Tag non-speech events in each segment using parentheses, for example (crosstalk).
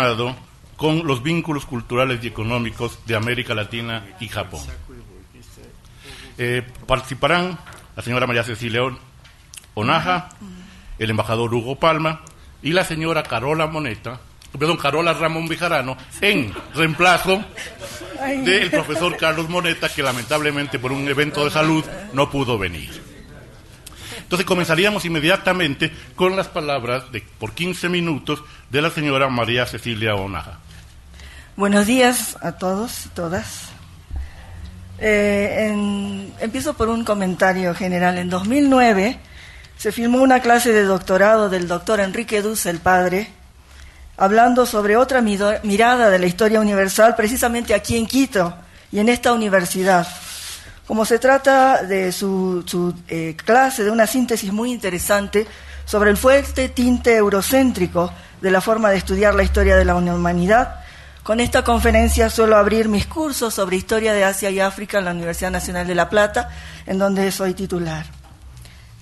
relacionado con los vínculos culturales y económicos de América Latina y Japón. Eh, participarán la señora María Cecilia Onaja, el embajador Hugo Palma y la señora Carola Moneta, perdón, Carola Ramón Vijarano, en reemplazo del profesor Carlos Moneta, que lamentablemente por un evento de salud no pudo venir. Entonces comenzaríamos inmediatamente con las palabras de, por 15 minutos de la señora María Cecilia Onaja. Buenos días a todos y todas. Eh, empiezo por un comentario general. En 2009 se filmó una clase de doctorado del doctor Enrique Duz, el padre, hablando sobre otra mirada de la historia universal, precisamente aquí en Quito y en esta universidad. Como se trata de su, eh, clase, de una síntesis muy interesante sobre el fuerte tinte eurocéntrico de la forma de estudiar la historia de la humanidad, con esta conferencia suelo abrir mis cursos sobre historia de Asia y África en la Universidad Nacional de La Plata, en donde soy titular.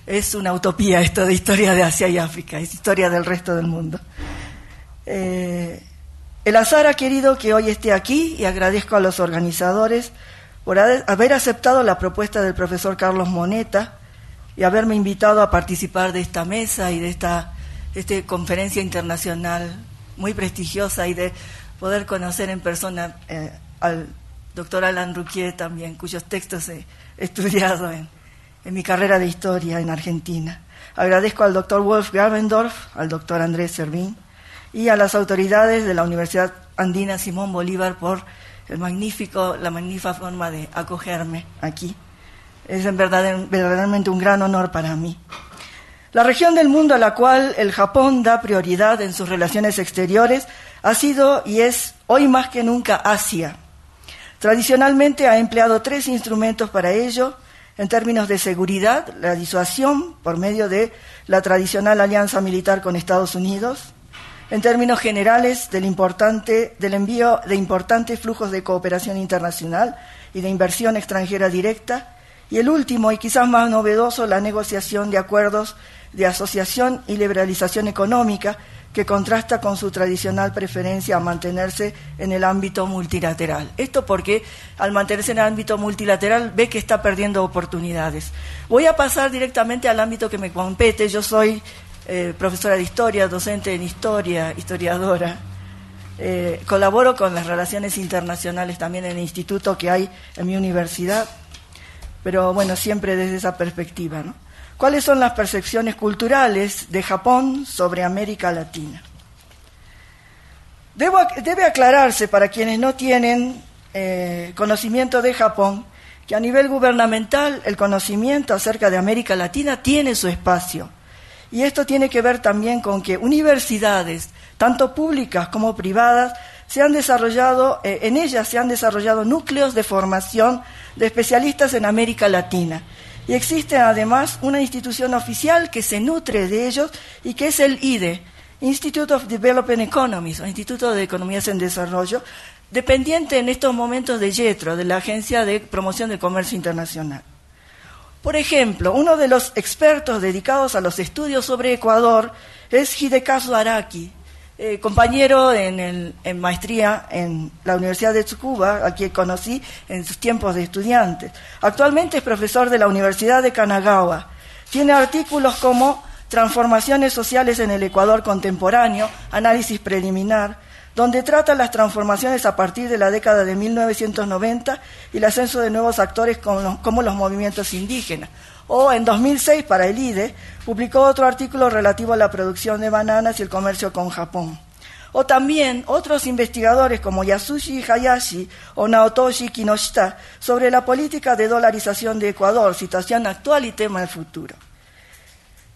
Es una utopía esto de historia de Asia y África, es historia del resto del mundo. Eh, el azar ha querido que hoy esté aquí y agradezco a los organizadores por haber aceptado la propuesta del profesor Carlos Moneta y haberme invitado a participar de esta mesa y de esta, esta conferencia internacional muy prestigiosa y de poder conocer en persona eh, al doctor Alan Ruquier también, cuyos textos he (laughs) estudiado en, en mi carrera de historia en Argentina. Agradezco al doctor Wolf Gravendorf, al doctor Andrés Servín, y a las autoridades de la Universidad Andina Simón Bolívar por magnífico, la magnífica forma de acogerme aquí. Es en verdad, verdaderamente un gran honor para mí. La región del mundo a la cual el Japón da prioridad en sus relaciones exteriores ha sido y es hoy más que nunca Asia. Tradicionalmente ha empleado tres instrumentos para ello, en términos de seguridad, la disuasión por medio de la tradicional alianza militar con Estados Unidos, en términos generales del, importante, del envío de importantes flujos de cooperación internacional y de inversión extranjera directa, y el último, y quizás más novedoso, la negociación de acuerdos de asociación y liberalización económica que contrasta con su tradicional preferencia a mantenerse en el ámbito multilateral. Esto porque al mantenerse en el ámbito multilateral ve que está perdiendo oportunidades. Voy a pasar directamente al ámbito que me compete. Yo soy eh, profesora de historia, docente en historia, historiadora. Eh, colaboro con las relaciones internacionales también en el instituto que hay en mi universidad, pero bueno, siempre desde esa perspectiva. ¿Cuáles son las percepciones culturales de Japón sobre América Latina? debe aclararse para quienes no tienen eh, conocimiento de Japón que a nivel gubernamental el conocimiento acerca de América Latina tiene su espacio y esto tiene que ver también con que universidades, tanto públicas como privadas, se han desarrollado, eh, en ellas se han desarrollado núcleos de formación de especialistas en América Latina. Y existe además una institución oficial que se nutre de ellos y que es el IDE, Institute of Development Economies, o Instituto de Economías en Desarrollo, dependiente en estos momentos de YETRO, de la Agencia de Promoción del Comercio Internacional. Por ejemplo, uno de los expertos dedicados a los estudios sobre Ecuador es Hidekazu Araki, eh, compañero en, maestría en la Universidad de Tsukuba, a quien conocí en sus tiempos de estudiantes. Actualmente es profesor de la Universidad de Kanagawa. Tiene artículos como Transformaciones sociales en el Ecuador contemporáneo, análisis preliminar, donde trata las transformaciones a partir de la década de 1990 y el ascenso de nuevos actores como los, movimientos indígenas. O en 2006, para el IDE, publicó otro artículo relativo a la producción de bananas y el comercio con Japón. O también otros investigadores como Yasushi Hayashi o Naotoshi Kinoshita sobre la política de dolarización de Ecuador, situación actual y tema del futuro.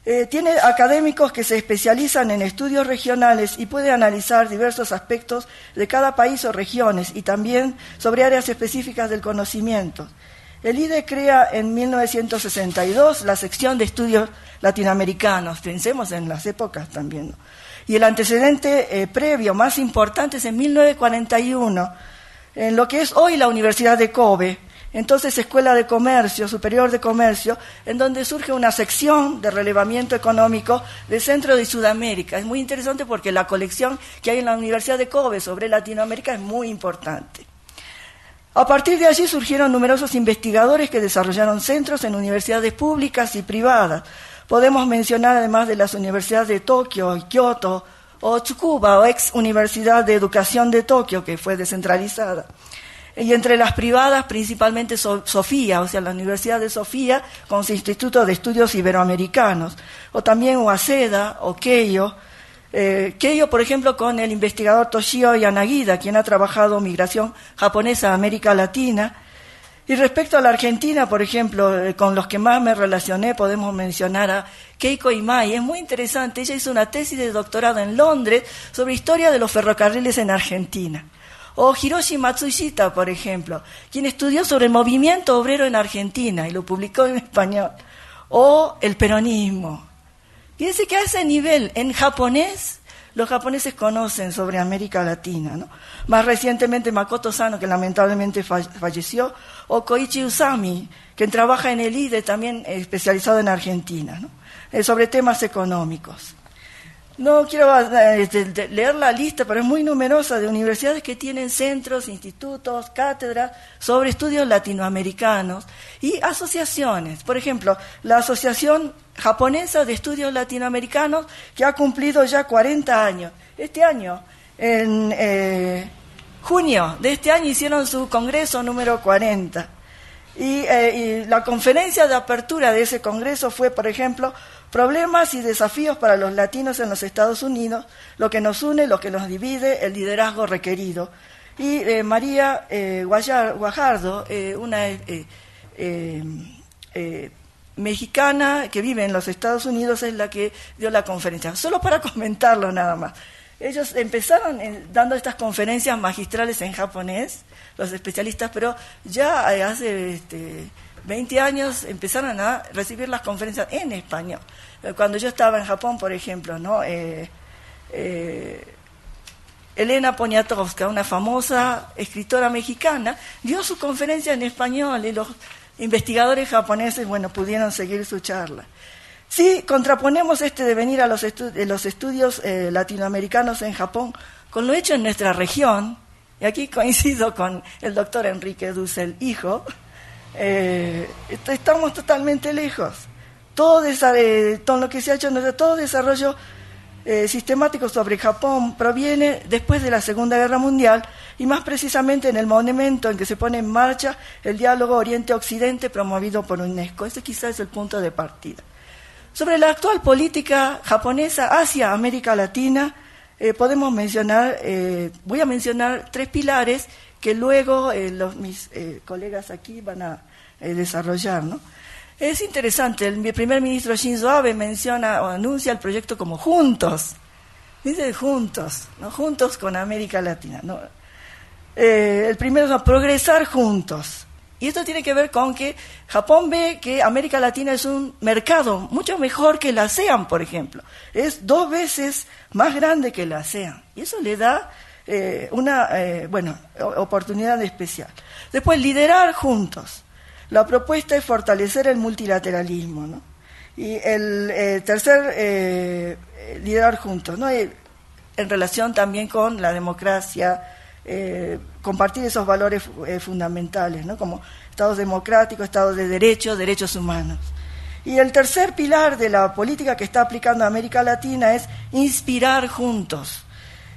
Eh, tiene académicos que se especializan en estudios regionales y puede analizar diversos aspectos de cada país o regiones y también sobre áreas específicas del conocimiento. El IDE crea en 1962 la sección de estudios latinoamericanos, pensemos en las épocas también. Y el antecedente eh, previo más importante es en 1941, en lo que es hoy la Universidad de Kobe, entonces Escuela de Comercio, Superior de Comercio, en donde surge una sección de relevamiento económico de Centro de Sudamérica. Es muy interesante porque la colección que hay en la Universidad de Kobe sobre Latinoamérica es muy importante. A partir de allí surgieron numerosos investigadores que desarrollaron centros en universidades públicas y privadas. Podemos mencionar además de las universidades de Tokio y Kioto, o Tsukuba, o ex Universidad de Educación de Tokio, que fue descentralizada. Y entre las privadas, principalmente Sofía, o sea, la Universidad de Sofía, con su Instituto de Estudios Iberoamericanos, o también Waseda o Keio. Eh, Keio, por ejemplo, con el investigador Toshio Yanagida, quien ha trabajado migración japonesa a América Latina. Y respecto a la Argentina, por ejemplo, eh, con los que más me relacioné, podemos mencionar a Keiko Imai. Es muy interesante, ella hizo una tesis de doctorado en Londres sobre historia de los ferrocarriles en Argentina. O Hiroshi Matsushita, por ejemplo, quien estudió sobre el movimiento obrero en Argentina y lo publicó en español. O el peronismo. Fíjense que a ese nivel, en japonés, los japoneses conocen sobre América Latina. ¿no? Más recientemente Makoto Sano, que lamentablemente falleció, o Koichi Usami, quien trabaja en el IDE, también especializado en Argentina, ¿no? Eh, sobre temas económicos. No quiero eh, este, leer la lista, pero es muy numerosa de universidades que tienen centros, institutos, cátedras sobre estudios latinoamericanos y asociaciones. Por ejemplo, la Asociación Japonesa de Estudios Latinoamericanos, que ha cumplido ya 40 años. Este año, en eh, junio de este año, hicieron su congreso número 40. Eh, y, la conferencia de apertura de ese congreso fue, por ejemplo, problemas y desafíos para los latinos en los Estados Unidos, lo que nos une, lo que nos divide, el liderazgo requerido. Y eh, María eh, Guajardo, una mexicana que vive en los Estados Unidos, es la que dio la conferencia. Solo para (laughs) comentarlo nada más. Ellos empezaron dando estas conferencias magistrales en japonés, los especialistas, pero ya eh, hace este, 20 años empezaron a recibir las conferencias en español. Eh, cuando yo estaba en Japón, por ejemplo, ¿no? Eh, Elena Poniatowska, una famosa escritora mexicana, dio su conferencia en español y los investigadores japoneses, bueno, pudieron seguir su charla. Si contraponemos este devenir a los, los estudios eh, latinoamericanos en Japón con lo hecho en nuestra región, y aquí (laughs) coincido con el doctor Enrique Dussel, hijo, eh, estamos totalmente lejos. Todo, todo, lo que se ha hecho, todo desarrollo eh, sistemático sobre Japón proviene después de la Segunda Guerra Mundial y más precisamente en el momento en que se pone en marcha el diálogo Oriente-Occidente promovido por UNESCO. Ese quizás es el punto de partida. Sobre la actual política japonesa hacia América Latina, eh, podemos mencionar, eh, voy a mencionar tres pilares que luego eh, los, mis colegas aquí van a desarrollar. ¿no? Es interesante, el primer ministro Shinzo Abe menciona o anuncia el proyecto como juntos, dice juntos, ¿no? juntos con América Latina. ¿no? el primero es progresar juntos. Y esto tiene que ver con que Japón ve que América Latina es un mercado mucho mejor que la ASEAN, por ejemplo. Es dos veces más grande que la ASEAN. Y eso le da eh, una eh, bueno, oportunidad especial. Después, liderar juntos. La propuesta es fortalecer el multilateralismo. Y el eh, tercer, liderar juntos, ¿no? en relación también con la democracia eh, compartir esos valores eh, fundamentales, ¿no? como Estados democráticos, Estados de Derecho, derechos humanos. Y el tercer pilar de la política que está aplicando América Latina es inspirar juntos,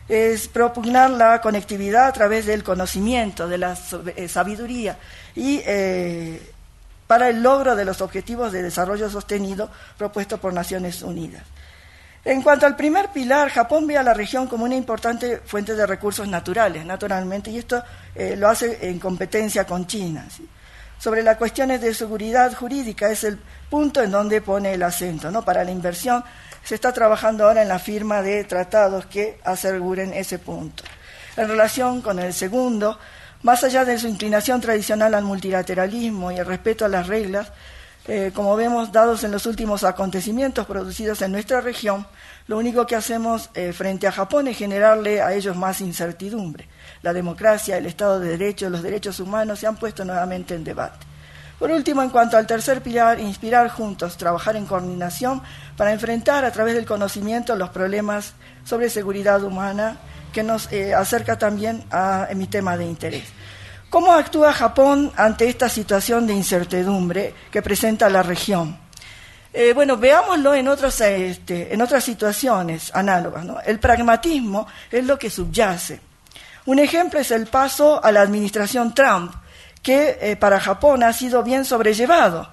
es propugnar la conectividad a través del conocimiento, de la eh, sabiduría y para el logro de los objetivos de desarrollo sostenido propuestos por Naciones Unidas. En cuanto al primer pilar, Japón ve a la región como una importante fuente de recursos naturales, naturalmente, y esto eh, lo hace en competencia con China. Sobre las cuestiones de seguridad jurídica es el punto en donde pone el acento. ¿no? Para la inversión se está trabajando ahora en la firma de tratados que aseguren ese punto. En relación con el segundo, más allá de su inclinación tradicional al multilateralismo y el respeto a las reglas, Eh, como vemos, dados en los últimos acontecimientos producidos en nuestra región, lo único que hacemos eh, frente a Japón es generarle a ellos más incertidumbre. La democracia, el Estado de Derecho, los derechos humanos se han puesto nuevamente en debate. Por último, en cuanto al tercer pilar, inspirar juntos, trabajar en coordinación para enfrentar a través del conocimiento los problemas sobre seguridad humana, que nos eh, acerca también a mi tema de interés. ¿Cómo actúa Japón ante esta situación de incertidumbre que presenta la región? Eh, bueno, veámoslo en, otros, este, en otras situaciones análogas. El pragmatismo es lo que subyace. Un ejemplo es el paso a la administración Trump, que eh, para Japón ha sido bien sobrellevado,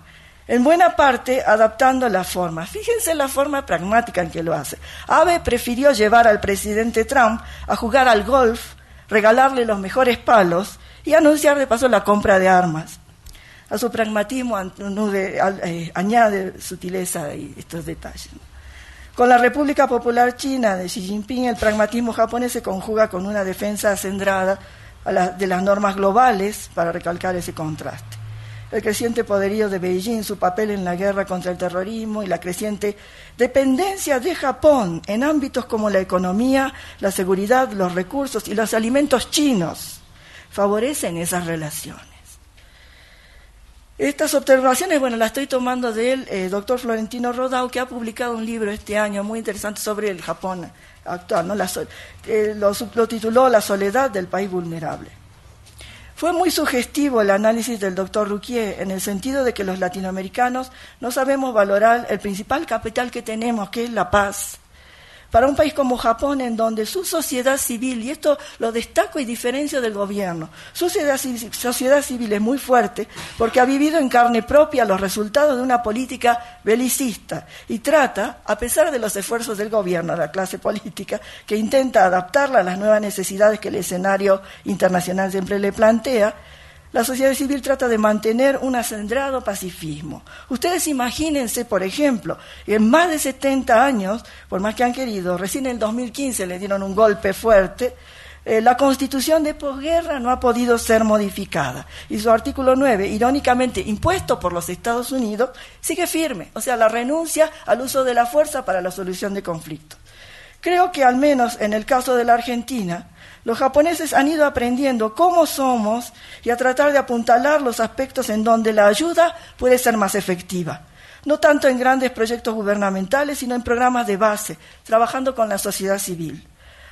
en buena parte adaptando la forma. Fíjense la forma pragmática en que lo hace. Abe prefirió llevar al presidente Trump a jugar al golf, regalarle los mejores palos y anunciar de paso la compra de armas. A su pragmatismo eh, añade sutileza y estos detalles. Con la República Popular China de Xi Jinping, el pragmatismo japonés se conjuga con una defensa acendrada de las normas globales para recalcar ese contraste. El creciente poderío de Beijing, su papel en la guerra contra el terrorismo y la creciente dependencia de Japón en ámbitos como la economía, la seguridad, los recursos y los alimentos chinos favorecen esas relaciones. Estas observaciones, bueno, las estoy tomando del eh, doctor Florentino Rodau, que ha publicado un libro este año muy interesante sobre el Japón actual, ¿no? Eh, lo, lo tituló La soledad del país vulnerable. Fue muy sugestivo el análisis del doctor Ruquier en el sentido de que los latinoamericanos no sabemos valorar el principal capital que tenemos, que es la paz para un país como Japón, en donde su sociedad civil, y esto lo destaco y diferencio del gobierno, su sociedad, civil es muy fuerte porque ha vivido en carne propia los resultados de una política belicista y trata, a pesar de los esfuerzos del gobierno, de la clase política, que intenta adaptarla a las nuevas necesidades que el escenario internacional siempre le plantea, la sociedad civil trata de mantener un acendrado pacifismo. Ustedes imagínense, por ejemplo, en más de 70 años, por más que han querido, recién en el 2015 le dieron un golpe fuerte, eh, la constitución de posguerra no ha podido ser modificada. Y su artículo 9, irónicamente impuesto por los Estados Unidos, sigue firme. O sea, la renuncia al uso de la fuerza para la solución de conflictos. Creo que al menos en el caso de la Argentina, los japoneses han ido aprendiendo cómo somos y a tratar de apuntalar los aspectos en donde la ayuda puede ser más efectiva. No tanto en grandes proyectos gubernamentales, sino en programas de base, trabajando con la sociedad civil.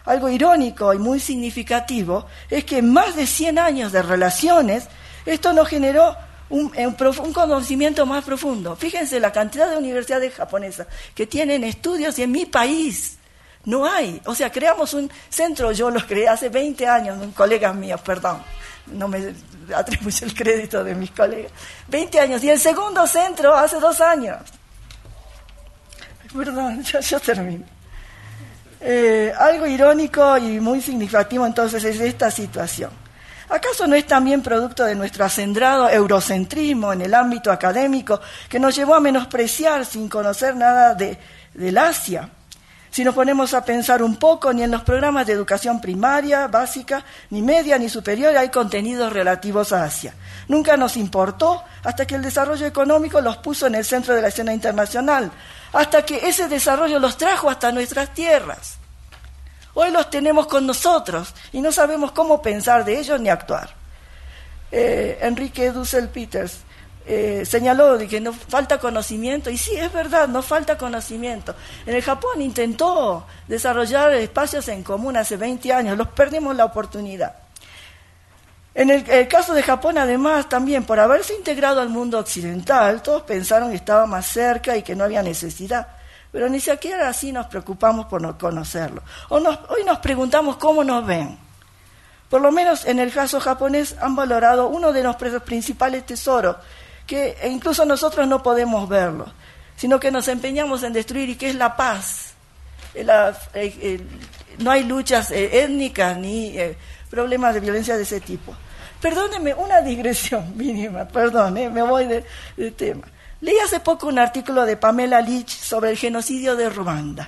Algo irónico y muy significativo es que en más de 100 años de relaciones, esto nos generó un, un, conocimiento más profundo. Fíjense la cantidad de universidades japonesas que tienen estudios y en mi país no hay. O sea, creamos un centro, yo lo creé hace 20 años, un colega mío, perdón, no me atribuye el crédito de mis colegas. 20 años. Y el segundo centro hace dos años. Perdón, yo, termino. Eh, algo irónico y muy significativo entonces es esta situación. ¿Acaso no es también producto de nuestro acendrado eurocentrismo en el ámbito académico que nos llevó a menospreciar sin conocer nada de, del Asia? Si nos ponemos a pensar un poco, ni en los programas de educación primaria, básica, ni media, ni superior hay contenidos relativos a Asia. Nunca nos importó hasta que el desarrollo económico los puso en el centro de la escena internacional, hasta que ese desarrollo los trajo hasta nuestras tierras. Hoy los tenemos con nosotros y no sabemos cómo pensar de ellos ni actuar. Eh, Enrique Dussel Peters eh, señaló de que no falta conocimiento, y sí, es verdad, no falta conocimiento. En el Japón intentó desarrollar espacios en común hace 20 años, los perdimos la oportunidad. En el, caso de Japón, además, también por haberse integrado al mundo occidental, todos pensaron que estaba más cerca y que no había necesidad. Pero ni siquiera así nos preocupamos por no conocerlo. hoy nos preguntamos cómo nos ven. Por lo menos en el caso japonés han valorado uno de nuestros principales tesoros, que incluso nosotros no podemos verlo, sino que nos empeñamos en destruir y que es la paz. Eh, eh, no hay luchas eh, étnicas ni problemas de violencia de ese tipo. Perdóneme, una digresión (laughs) mínima, perdón, me voy del tema. Leí hace poco un artículo de Pamela Lich sobre el genocidio de Ruanda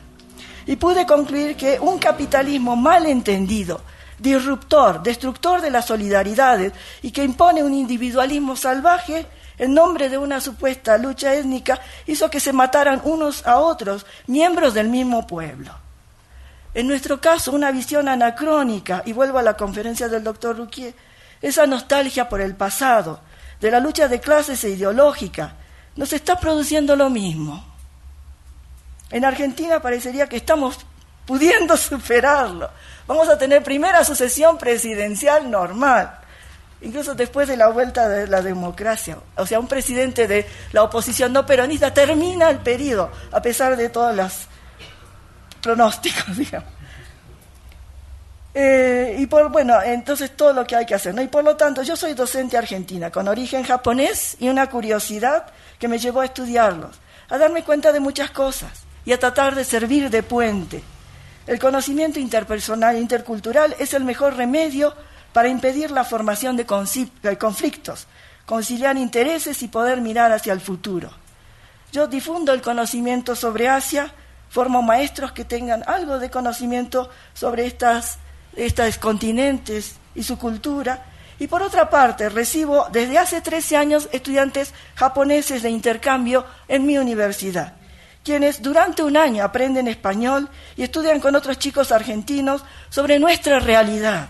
y pude concluir que un capitalismo mal entendido, disruptor, destructor de las solidaridades y que impone un individualismo salvaje en nombre de una supuesta lucha étnica, hizo que se mataran unos a otros, miembros del mismo pueblo. En nuestro caso, una visión anacrónica, y vuelvo a la conferencia del doctor Ruquier, esa nostalgia por el pasado, de la lucha de clases e ideológica, nos está produciendo lo mismo. En Argentina parecería que estamos pudiendo (laughs) superarlo. Vamos a tener primera sucesión presidencial normal, incluso después de la vuelta de la democracia. O sea, un presidente de la oposición no peronista termina el periodo, a pesar de todos los pronósticos, (laughs) digamos. Eh, y por, bueno, entonces todo lo que hay que hacer. Y por lo tanto, yo soy docente argentina, con origen japonés y una curiosidad que me llevó a estudiarlos, a darme cuenta de muchas cosas y a tratar de servir de puente el conocimiento interpersonal intercultural es el mejor remedio para impedir la formación de conflictos, conciliar intereses y poder mirar hacia el futuro. Yo difundo el conocimiento sobre Asia, formo maestros que tengan algo de conocimiento sobre estas, estos continentes y su cultura, y por otra parte recibo desde hace 13 años estudiantes japoneses de intercambio en mi universidad quienes durante un año aprenden español y estudian con otros chicos argentinos sobre nuestra realidad.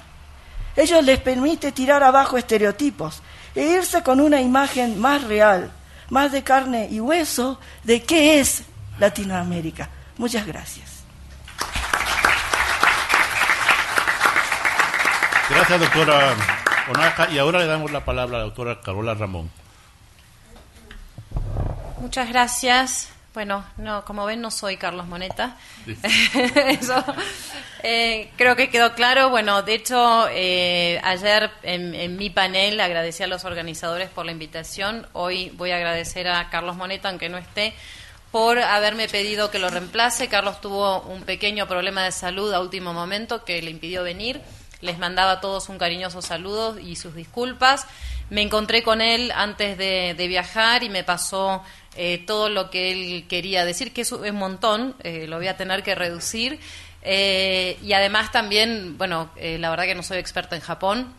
Ellos les permite tirar abajo estereotipos e irse con una imagen más real, más de carne y hueso de qué es Latinoamérica. Muchas gracias. Gracias, doctora Onaja. Y ahora le damos la palabra a la doctora Carola Ramón. Muchas gracias. Bueno, no, como ven, no soy Carlos Moneta. (laughs) Eso eh, creo que quedó claro. Bueno, de hecho, eh, ayer en, mi panel agradecí a los organizadores por la invitación. Hoy voy a agradecer a Carlos Moneta, aunque no esté, por haberme pedido que lo reemplace. Carlos tuvo un pequeño problema de salud a último momento que le impidió venir. Les mandaba a todos un cariñoso saludo y sus disculpas. Me encontré con él antes de viajar y me pasó eh, todo lo que él quería decir, que es un montón, eh, lo voy a tener que reducir. Eh, y además también, bueno, la verdad que no soy experta en Japón.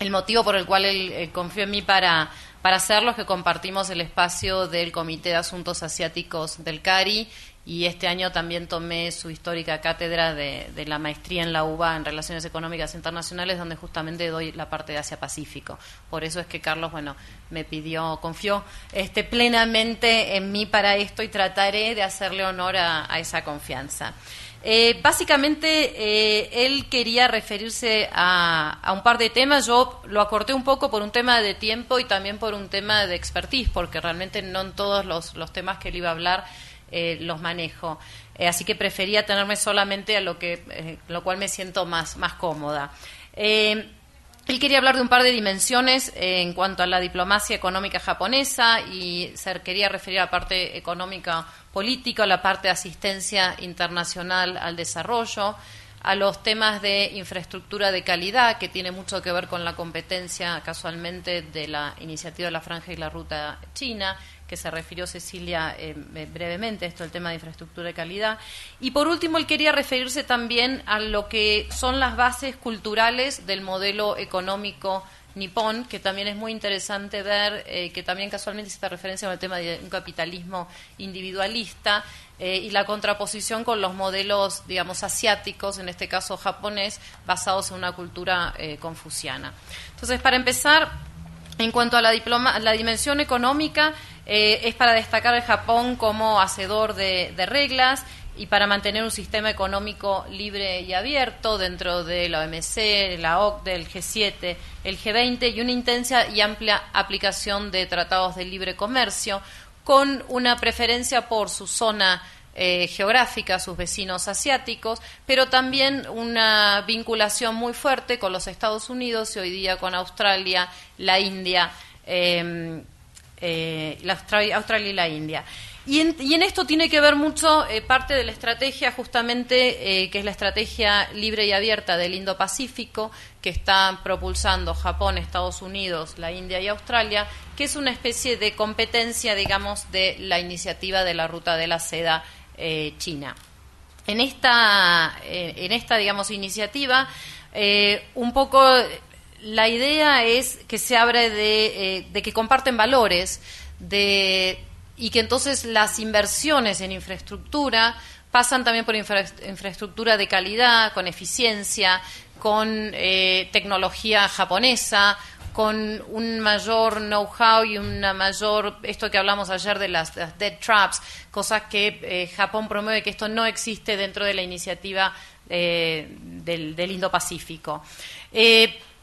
El motivo por el cual él confió en mí para, para hacerlo es que compartimos el espacio del Comité de Asuntos Asiáticos del CARI y este año también tomé su histórica cátedra de, la maestría en la UBA en Relaciones Económicas Internacionales, donde justamente doy la parte de Asia-Pacífico. Por eso es que Carlos, bueno, me pidió, confió este, plenamente en mí para esto y trataré de hacerle honor a, esa confianza. Eh, básicamente, eh, él quería referirse a, un par de temas. Yo lo acorté un poco por un tema de tiempo y también por un tema de expertise, porque realmente no en todos los, los temas que él iba a hablar eh, los manejo. Eh, así que prefería tenerme solamente a lo que, eh, lo cual me siento más, más cómoda. él quería hablar de un par de dimensiones en cuanto a la diplomacia económica japonesa y se quería referir a la parte económica política, a la parte de asistencia internacional al desarrollo, a los temas de infraestructura de calidad, que tiene mucho que ver con la competencia casualmente de la iniciativa de la Franja y la Ruta China, que se refirió Cecilia eh, eh, brevemente, esto el tema de infraestructura de calidad. Y por último, él quería referirse también a lo que son las bases culturales del modelo económico nipón, que también es muy interesante ver, eh, que también casualmente se referencia al tema de un capitalismo individualista y la contraposición con los modelos, digamos, asiáticos, en este caso japonés, basados en una cultura confuciana. Entonces, para empezar, en cuanto a la, diploma, la dimensión económica, eh, es para destacar el Japón como hacedor de, reglas y para mantener un sistema económico libre y abierto dentro de la OMC, la OCDE, el G7, el G20 y una intensa y amplia aplicación de tratados de libre comercio con una preferencia por su zona eh, geográfica, sus vecinos asiáticos, pero también una vinculación muy fuerte con los Estados Unidos y hoy día con Australia, la India. Eh, eh, Australia, y la India. Y en, esto tiene que ver mucho eh, parte de la estrategia, justamente, eh, que es la estrategia libre y abierta del Indo-Pacífico, que está propulsando Japón, Estados Unidos, la India y Australia, que es una especie de competencia, digamos, de la iniciativa de la Ruta de la Seda China. En esta, en esta, digamos, iniciativa, un poco la idea es que se abre de, de que comparten valores y que entonces las inversiones en infraestructura pasan también por infraestructura de calidad, con eficiencia, con eh, tecnología japonesa, con un mayor know-how y una mayor, esto que hablamos ayer de las, dead traps, cosas que eh, Japón promueve que esto no existe dentro de la iniciativa eh, del Indo-Pacífico.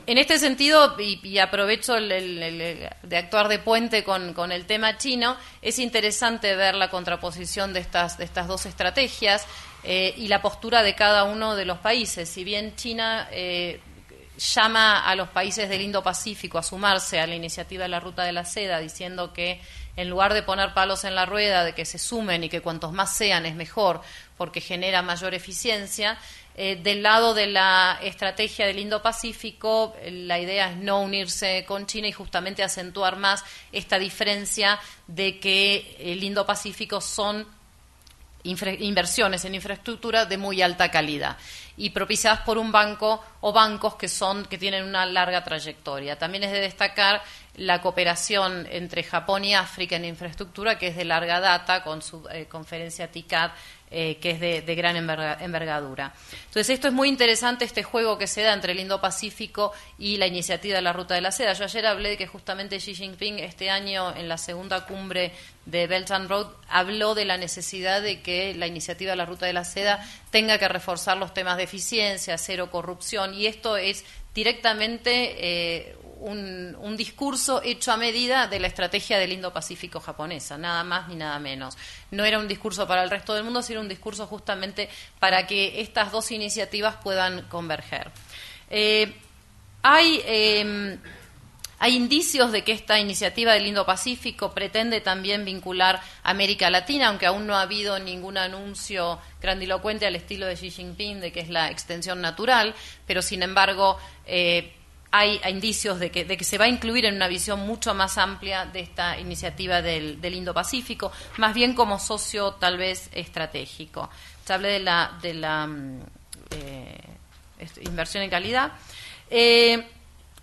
En este sentido, y, aprovecho de actuar de puente con, el tema chino, es interesante ver la contraposición de estas, dos estrategias eh, y la postura de cada uno de los países. Si bien China eh, llama a los países del Indo-Pacífico a sumarse a la iniciativa de la Ruta de la Seda, diciendo que en lugar de poner palos en la rueda, de que se sumen y que cuantos más sean es mejor porque genera mayor eficiencia, eh, del lado de la estrategia del Indo-Pacífico, la idea es no unirse con China y justamente acentuar más esta diferencia de que el Indo-Pacífico son inversiones en infraestructura de muy alta calidad y propiciadas por un banco o bancos que son que tienen una larga trayectoria. También es de destacar la cooperación entre Japón y África en infraestructura, que es de larga data, con su eh, conferencia TICAD eh, que es de, gran envergadura. Entonces, esto es muy interesante, este juego que se da entre el Indo-Pacífico y la iniciativa de la Ruta de la Seda. Yo ayer hablé de que justamente Xi Jinping este año, en la segunda cumbre de Belt and Road, habló de la necesidad de que la iniciativa de la Ruta de la Seda tenga que reforzar los temas de eficiencia, cero corrupción, y esto es directamente eh, un, discurso hecho a medida de la estrategia del Indo-Pacífico japonesa, nada más ni nada menos. No era un discurso para el resto del mundo, sino un discurso justamente para que estas dos iniciativas puedan converger. Eh, hay, em, hay indicios de que esta iniciativa del Indo-Pacífico pretende también vincular América Latina, aunque aún no ha habido ningún anuncio grandilocuente al estilo de Xi Jinping de que es la extensión natural, pero sin embargo eh, hay, indicios de que, se va a incluir en una visión mucho más amplia de esta iniciativa del, Indo-Pacífico, más bien como socio tal vez estratégico. Se hablé de la, de la mm, eh, inversión en calidad. Eh,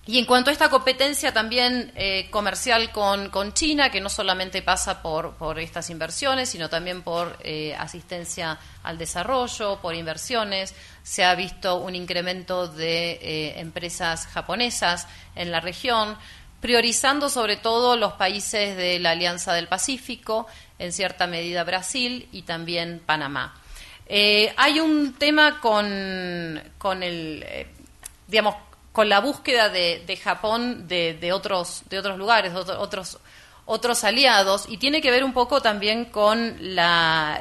y en cuanto a esta competencia también eh, comercial con, China, que no solamente pasa por, por estas inversiones, sino también por eh, asistencia al desarrollo, por inversiones, se ha visto un incremento de eh, empresas japonesas en la región, priorizando sobre todo los países de la Alianza del Pacífico, en cierta medida Brasil y también Panamá. hay un tema con, con el, digamos, con la búsqueda de, Japón de, otros, de otros lugares, otros, otros aliados, y tiene que ver un poco también con la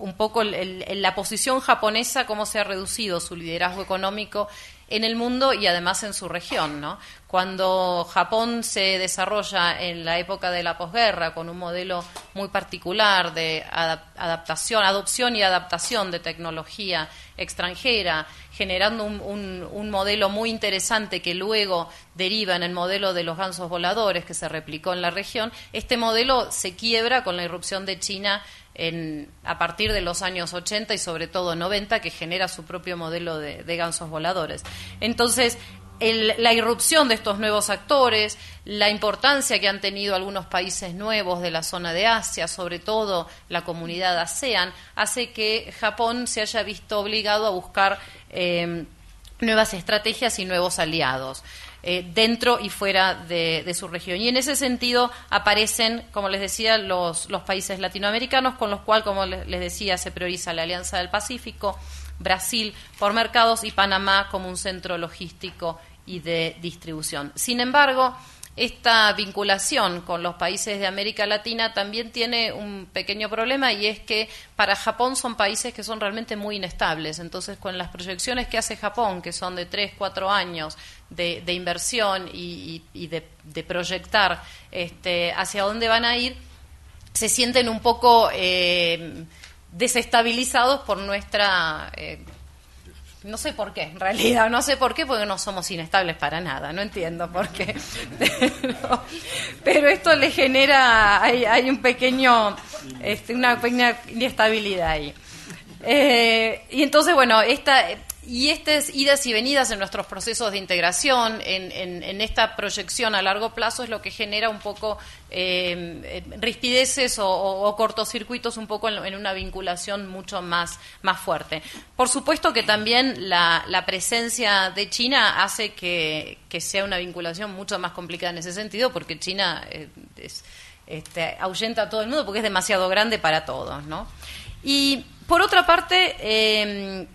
un poco la posición japonesa, cómo se ha reducido su liderazgo económico en el mundo y además en su región. ¿no? Cuando Japón se desarrolla en la época de la posguerra con un modelo muy particular de adaptación, adopción y adaptación de tecnología extranjera, generando un, modelo muy interesante que luego deriva en el modelo de los gansos voladores que se replicó en la región, este modelo se quiebra con la irrupción de China en, a partir de los años 80 y sobre todo 90, que genera su propio modelo de, gansos voladores. Entonces, la irrupción de estos nuevos actores, la importancia que han tenido algunos países nuevos de la zona de Asia, sobre todo la comunidad ASEAN, hace que Japón se haya visto obligado a buscar eh, nuevas estrategias y nuevos aliados. Eh, dentro y fuera de, su región. Y en ese sentido aparecen, como les decía, los, los países latinoamericanos, con los cuales, como les, decía, se prioriza la Alianza del Pacífico, Brasil por mercados y Panamá como un centro logístico y de distribución. Sin embargo, esta vinculación con los países de América Latina también tiene un pequeño problema y es que para Japón son países que son realmente muy inestables. Entonces, con las proyecciones que hace Japón, que son de 3, 4 años de, inversión y, de, proyectar este, hacia dónde van a ir, se sienten un poco eh, desestabilizados por nuestra... Eh, no sé por qué, en realidad, no sé por qué, porque no somos inestables para nada, no entiendo por qué. (laughs) Pero, esto le genera, hay, hay un pequeño, este, una pequeña inestabilidad ahí. Eh, y entonces, bueno, esta, y estas idas y venidas en nuestros procesos de integración, en, esta proyección a largo plazo, es lo que genera un poco eh, rispideces o, cortocircuitos un poco en, una vinculación mucho más, más fuerte. Por supuesto que también la, presencia de China hace que, sea una vinculación mucho más complicada en ese sentido, porque China eh, este, ahuyenta a todo el mundo porque es demasiado grande para todos, ¿no? Y por otra parte, eh,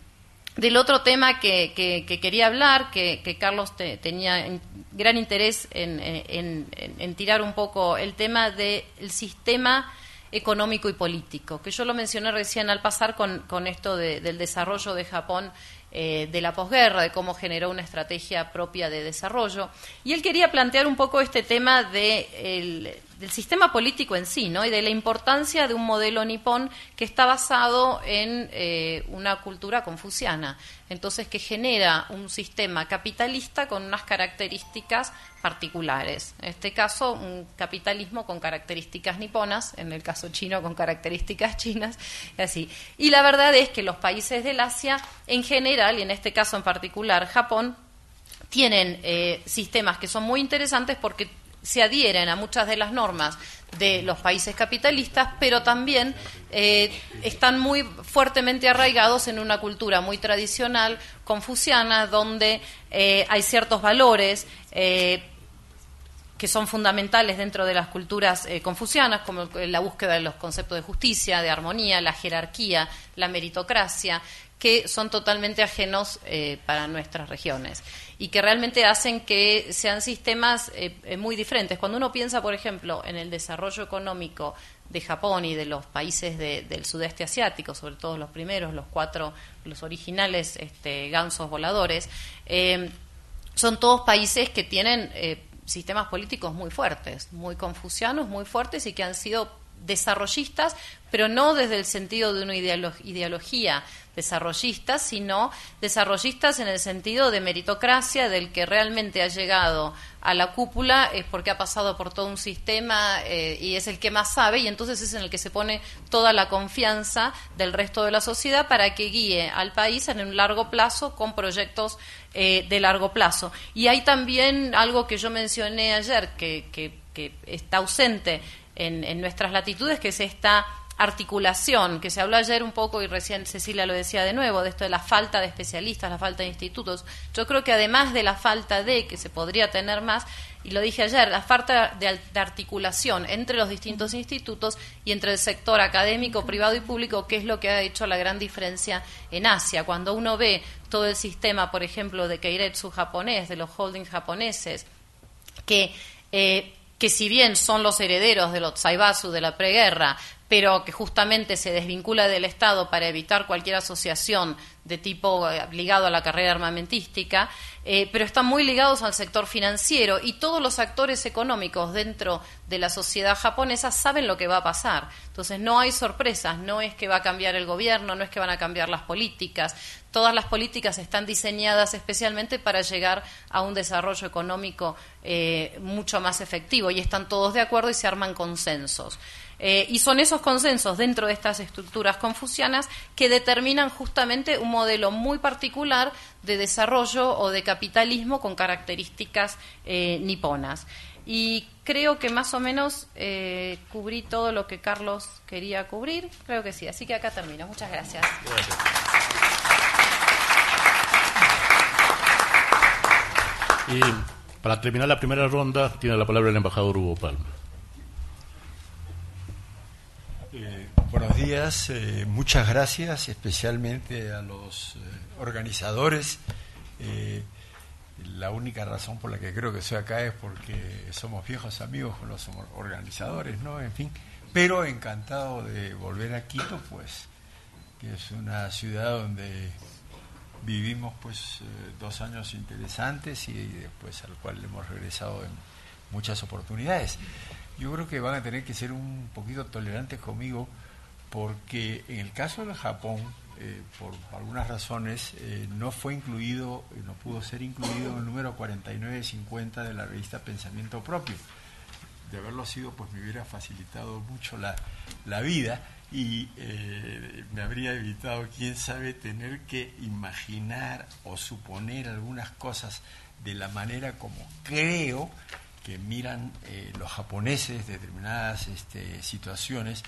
del otro tema que, quería hablar, que, Carlos tenía gran interés en, tirar un poco el tema del sistema económico y político, que yo lo mencioné recién al pasar con, esto del desarrollo de Japón eh, de la posguerra, de cómo generó una estrategia propia de desarrollo. Y él quería plantear un poco este tema de del sistema político en sí, ¿no? Y de la importancia de un modelo nipón que está basado en eh, una cultura confuciana. Entonces, que genera un sistema capitalista con unas características particulares. En este caso, un capitalismo con características niponas, en el caso chino con características (laughs) chinas, y así. Y la verdad es que los países del Asia, en general, y en este caso en particular Japón, tienen eh, sistemas que son muy interesantes porque se adhieren a muchas de las normas de los países capitalistas, pero también eh, están muy fuertemente arraigados en una cultura muy tradicional, confuciana, donde eh, hay ciertos valores eh, que son fundamentales dentro de las culturas confucianas, como la búsqueda de los conceptos de justicia, de armonía, la jerarquía, la meritocracia, que son totalmente ajenos para nuestras regiones y que realmente hacen que sean sistemas eh, eh, muy diferentes. Cuando uno piensa, por ejemplo, en el desarrollo económico de Japón y de los países del sudeste asiático, sobre todo los primeros, los cuatro, los originales este, gansos voladores, eh, son todos países que tienen sistemas políticos muy fuertes, muy confucianos, muy fuertes y que han sido desarrollistas, pero no desde el sentido de una ideología desarrollistas, sino desarrollistas en el sentido de meritocracia, del que realmente ha llegado a la cúpula es porque ha pasado por todo un sistema eh, y es el que más sabe y entonces es en el que se pone toda la confianza del resto de la sociedad para que guíe al país en un largo plazo con proyectos eh, de largo plazo. Y hay también algo que yo mencioné ayer que, está ausente en, nuestras latitudes, que es esta articulación, que se habló ayer un poco y recién Cecilia lo decía de nuevo, de esto de la falta de especialistas, la falta de institutos. Yo creo que además de la falta de, que se podría tener más, y lo dije ayer, la falta de, articulación entre los distintos institutos y entre el sector académico, privado y público, que es lo que ha hecho la gran diferencia en Asia. Cuando uno ve todo el sistema, por ejemplo, de Keiretsu japonés, de los holdings japoneses, que... Eh, que si bien son los herederos de los Saibasu de la preguerra, pero que justamente se desvincula del Estado para evitar cualquier asociación de tipo eh, ligado a la carrera armamentística, eh, pero están muy ligados al sector financiero y todos los actores económicos dentro de la sociedad japonesa saben lo que va a pasar. Entonces no hay sorpresas, no es que va a cambiar el gobierno, no es que van a cambiar las políticas, todas las políticas están diseñadas especialmente para llegar a un desarrollo económico eh, mucho más efectivo y están todos de acuerdo y se arman consensos. Eh, y son esos consensos dentro de estas estructuras confucianas que determinan justamente un modelo muy particular de desarrollo o de capitalismo con características eh, niponas. Y creo que más o menos eh, cubrí todo lo que Carlos quería cubrir. Creo que sí. Así que acá termino. Muchas gracias. Y para terminar la primera ronda, tiene la palabra el embajador Hugo Palma. Buenos días, eh, muchas gracias especialmente a los eh, organizadores. Eh, la única razón por la que creo que estoy acá es porque somos viejos amigos con los organizadores, ¿no? En fin, pero encantado de volver a Quito, pues, que es una ciudad donde vivimos pues dos años interesantes y después al cual hemos regresado en muchas oportunidades. Yo creo que van a tener que ser un poquito tolerantes conmigo porque en el caso de Japón, eh, por algunas razones, eh, no fue incluido, eh, no pudo ser incluido en el número 4950 de la revista Pensamiento Propio. de haberlo sido, pues me hubiera facilitado mucho la, la vida y me habría evitado, quién sabe, tener que imaginar o suponer algunas cosas de la manera como creo que miran los japoneses determinadas este, situaciones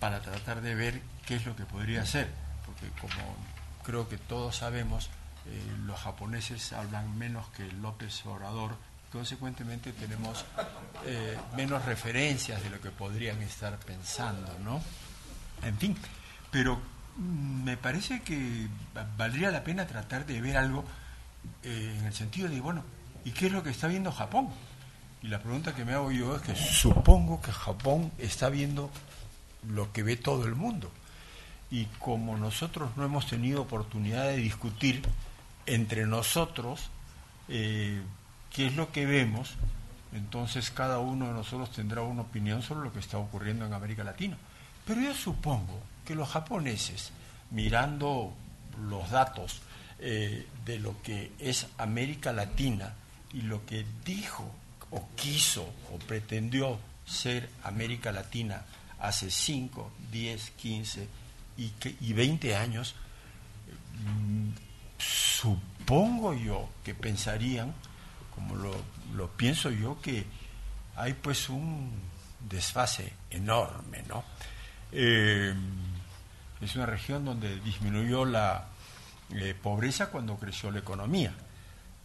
para tratar de ver qué es lo que podría ser, porque como creo que todos sabemos, eh, los japoneses hablan menos que López Obrador, consecuentemente tenemos eh, menos referencias de lo que podrían estar pensando, ¿no? En fin, pero mm, me parece que valdría la pena tratar de ver algo en el sentido de, bueno, ¿y qué es lo que está viendo Japón? Y la pregunta que me hago yo es que supongo que Japón está viendo lo que ve todo el mundo. Y como nosotros no hemos tenido oportunidad de discutir entre nosotros eh, qué es lo que vemos, entonces cada uno de nosotros tendrá una opinión sobre lo que está ocurriendo en América Latina. Pero yo supongo que los japoneses, mirando los datos eh, de lo que es América Latina y lo que dijo o quiso o pretendió ser América Latina hace 5, 10, 15 y, y 20 años, mm, supongo yo que pensarían, como lo, lo, pienso yo, que hay pues un desfase enorme, ¿no? Eh, es una región donde disminuyó la eh, pobreza cuando creció la economía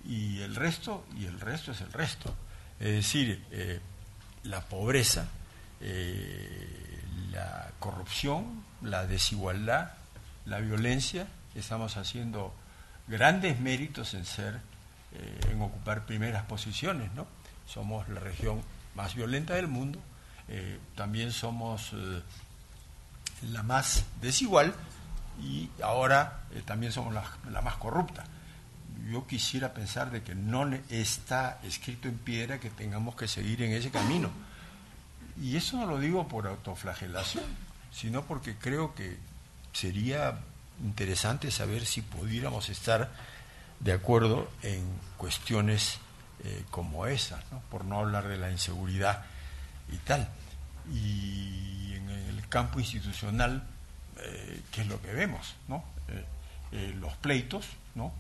y el resto, y el resto es el resto. Es decir, eh, la pobreza, la corrupción, la desigualdad, la violencia, estamos haciendo grandes méritos en ser, eh, en ocupar primeras posiciones, ¿no? Somos la región más violenta del mundo, también somos la más desigual y ahora también somos la más corrupta yo quisiera pensar de que no está escrito en piedra que tengamos que seguir en ese camino. Y eso no lo digo por autoflagelación, sino porque creo que sería interesante saber si pudiéramos estar de acuerdo en cuestiones eh, como esas, por no hablar de la inseguridad y tal. Y en el campo institucional, eh, ¿qué es lo que vemos? ¿no? Eh, los pleitos, ¿no?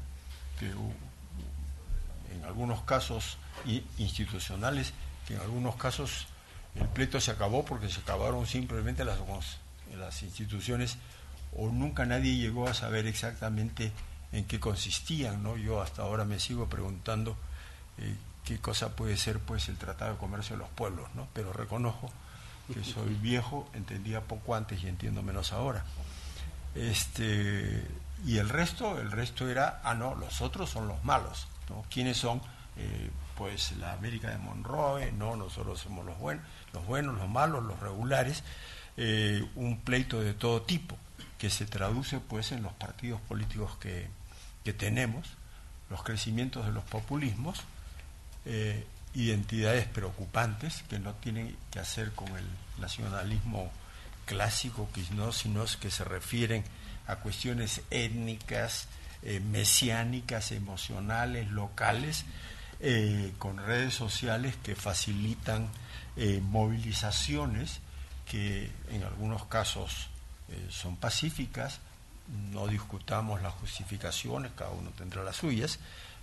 que en algunos casos institucionales, que en algunos casos el pleito se acabó porque se acabaron simplemente las, las instituciones o nunca nadie llegó a saber exactamente en qué consistían, ¿no? Yo hasta ahora me sigo preguntando eh, qué cosa puede ser pues el Tratado de Comercio de los Pueblos, ¿no? Pero reconozco que soy (laughs) viejo, entendía poco antes y entiendo menos ahora. Este, y el resto, el resto era, ah, no, los otros son los malos. ¿no? ¿Quiénes son? Eh, pues la América de Monroe, no, nosotros somos los buenos, los buenos, los malos, los regulares, eh, un pleito de todo tipo que se traduce pues en los partidos políticos que, que tenemos, los crecimientos de los populismos, eh, identidades preocupantes que no tienen que hacer con el nacionalismo clásico, que no, sino que se refieren a cuestiones étnicas, eh, mesiánicas, emocionales, locales, eh, con redes sociales que facilitan eh, movilizaciones que en algunos casos son pacíficas, no discutamos las justificaciones, cada uno tendrá las suyas,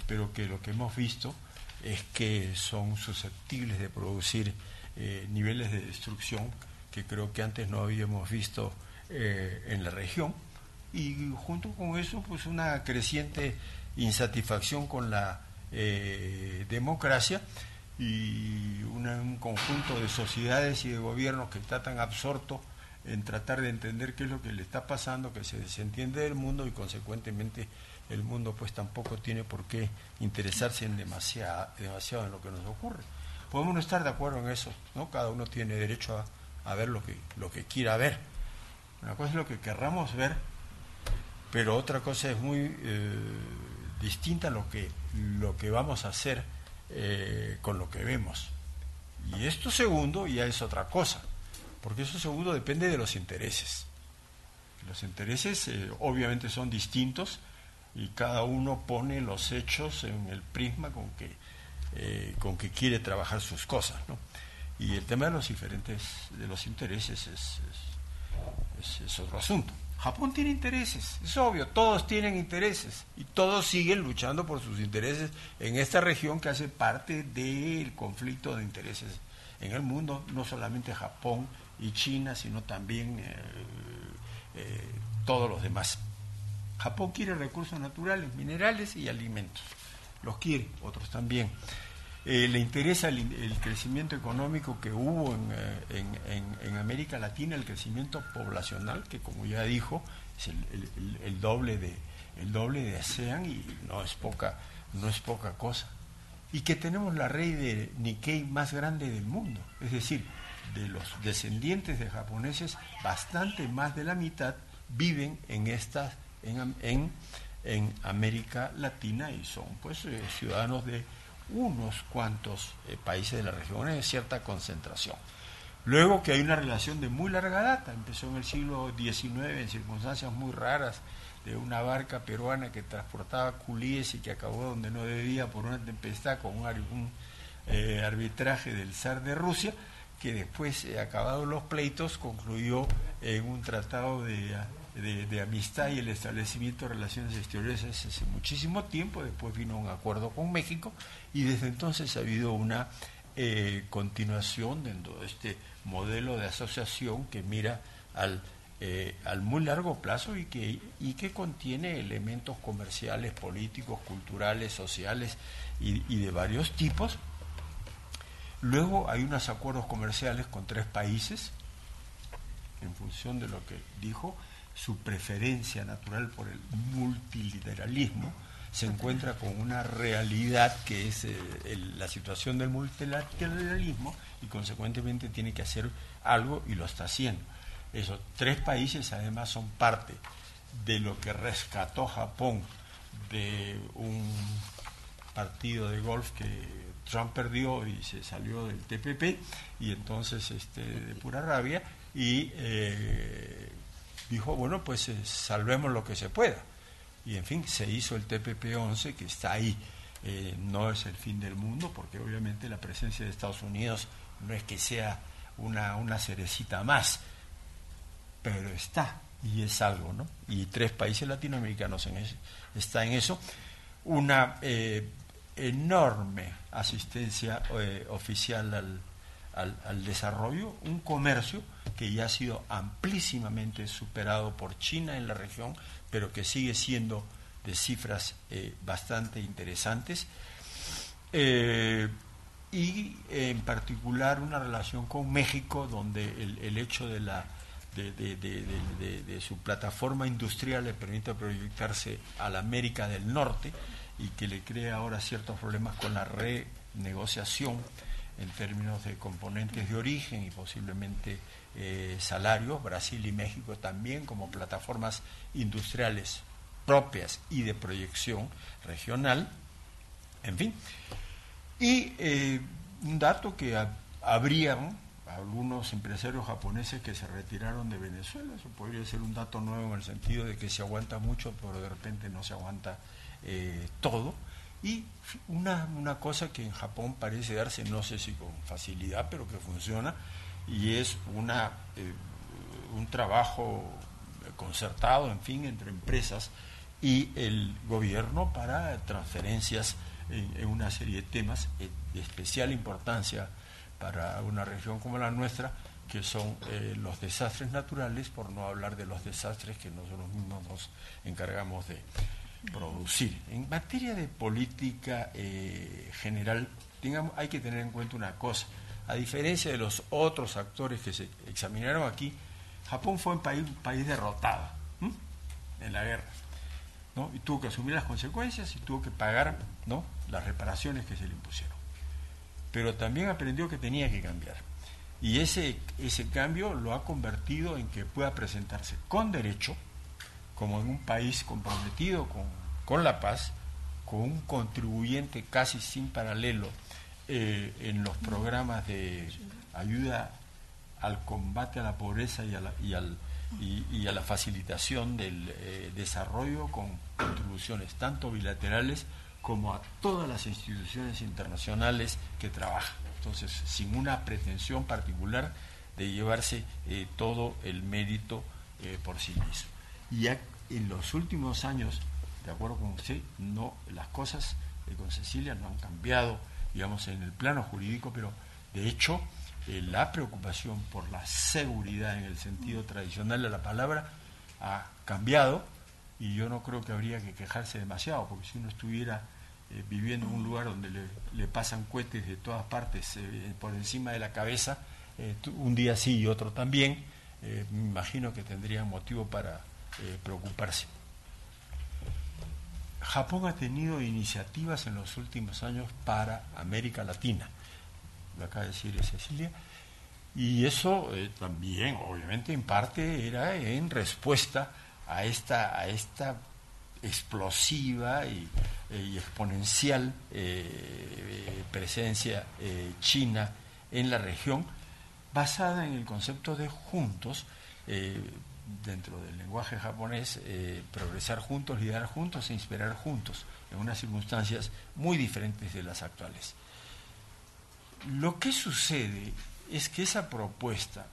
pero que lo que hemos visto es que son susceptibles de producir niveles de destrucción que creo que antes no habíamos visto en la región. Y junto con eso pues una creciente insatisfacción con la eh, democracia y un conjunto de sociedades y de gobiernos que está tan absorto en tratar de entender qué es lo que le está pasando, que se desentiende del mundo y consecuentemente el mundo pues tampoco tiene por qué interesarse en demasiado, demasiado en lo que nos ocurre. Podemos estar de acuerdo en eso, ¿no? Cada uno tiene derecho a, a ver lo que, lo que quiera ver. Una cosa es lo que querramos ver pero otra cosa es muy eh, distinta a lo que, lo que vamos a hacer eh, con lo que vemos. Y esto segundo ya es otra cosa, porque eso segundo depende de los intereses. Los intereses eh, obviamente son distintos y cada uno pone los hechos en el prisma con que, con que quiere trabajar sus cosas. ¿no? Y el tema de los diferentes, de los intereses es, es, otro asunto. Japón tiene intereses, es obvio, todos tienen intereses y todos siguen luchando por sus intereses en esta región que hace parte del conflicto de intereses en el mundo, no solamente Japón y China, sino también eh, eh, todos los demás. Japón quiere recursos naturales, minerales y alimentos. Los quiere, otros también. Eh, le interesa el, crecimiento económico que hubo eh, en, América Latina, el crecimiento poblacional, que como ya dijo, es el, doble de el doble de ASEAN y no es poca, no es poca cosa. Y que tenemos la red de Nikkei más grande del mundo, es decir, de los descendientes de japoneses, bastante más de la mitad viven en estas en, en, en América Latina y son pues eh, ciudadanos de unos cuantos eh, países de la región en cierta concentración. Luego que hay una relación de muy larga data, empezó en el siglo XIX en circunstancias muy raras, de una barca peruana que transportaba culíes y que acabó donde no debía por una tempestad con un, eh, arbitraje del zar de Rusia, que después, eh, acabados los pleitos, concluyó en un tratado de de, amistad y el establecimiento de relaciones exteriores hace muchísimo tiempo, después vino un acuerdo con México y desde entonces ha habido una eh, continuación de este modelo de asociación que mira al, eh, al muy largo plazo y que, y que contiene elementos comerciales, políticos, culturales, sociales y de varios tipos. Luego hay unos acuerdos comerciales con tres países, en función de lo que dijo, su preferencia natural por el multilateralismo, se encuentra con una realidad que es eh, la situación del multilateralismo y consecuentemente tiene que hacer algo y lo está haciendo. Esos tres países además son parte de lo que rescató Japón de un partido de golf que Trump perdió y se salió del TPP y entonces este, de pura rabia y eh, dijo, bueno, pues eh, salvemos lo que se pueda. Y en fin, se hizo el TPP-11 que está ahí. Eh, no es el fin del mundo, porque obviamente la presencia de Estados Unidos no es que sea una, una cerecita más, pero está y es algo, ¿no? Y tres países latinoamericanos en está en eso. Una eh, enorme asistencia oficial al, al, desarrollo, un comercio que ya ha sido amplísimamente superado por China en la región, pero que sigue siendo de cifras eh, bastante interesantes. Eh, y en particular una relación con México, donde el, hecho de, la, de, de, su plataforma industrial le permite proyectarse a la América del Norte y que le crea ahora ciertos problemas con la renegociación en términos de componentes de origen y posiblemente eh, salarios, Brasil y México también como plataformas industriales propias y de proyección regional, en fin. Y eh, un dato que habrían algunos empresarios japoneses que se retiraron de Venezuela, eso podría ser un dato nuevo en el sentido de que se aguanta mucho, pero de repente no se aguanta eh, todo y una, una cosa que en Japón parece darse, no sé si con facilidad, pero que funciona, y es una, eh, un trabajo concertado, en fin, entre empresas y el gobierno para transferencias en, una serie de temas de especial importancia para una región como la nuestra, que son eh, los desastres naturales, por no hablar de los desastres que nosotros mismos nos encargamos de, producir. En materia de política eh, general, hay que tener en cuenta una cosa. A diferencia de los otros actores que se examinaron aquí, Japón fue un país, país derrotado en la guerra. ¿no? Y tuvo que asumir las consecuencias y tuvo que pagar ¿no? las reparaciones que se le impusieron. Pero también aprendió que tenía que cambiar. Y ese, ese cambio lo ha convertido en que pueda presentarse con derecho como en un país comprometido con, la paz, con un contribuyente casi sin paralelo eh, en los programas de ayuda al combate a la pobreza y a la, y al, y, a la facilitación del eh, desarrollo con contribuciones tanto bilaterales como a todas las instituciones internacionales que trabajan. Entonces, sin una pretensión particular de llevarse eh, todo el mérito por sí mismo. Y ya en los últimos años, de acuerdo con usted, no, las cosas con Cecilia no han cambiado, digamos, en el plano jurídico, pero de hecho eh, la preocupación por la seguridad en el sentido tradicional de la palabra ha cambiado y yo no creo que habría que quejarse demasiado, porque si uno estuviera eh, viviendo en un lugar donde le, pasan cohetes de todas partes eh, por encima de la cabeza, un día sí y otro también, me imagino que tendrían motivo para preocuparse. Japón ha tenido iniciativas en los últimos años para América Latina, lo acaba de decir Cecilia, y eso eh, también, obviamente, en parte era en respuesta a esta, a esta explosiva y, eh, exponencial eh, presencia china en la región, basada en el concepto de juntos, dentro del lenguaje japonés, eh, progresar juntos, liderar juntos e inspirar juntos, en unas circunstancias muy diferentes de las actuales. Lo que sucede es que esa propuesta,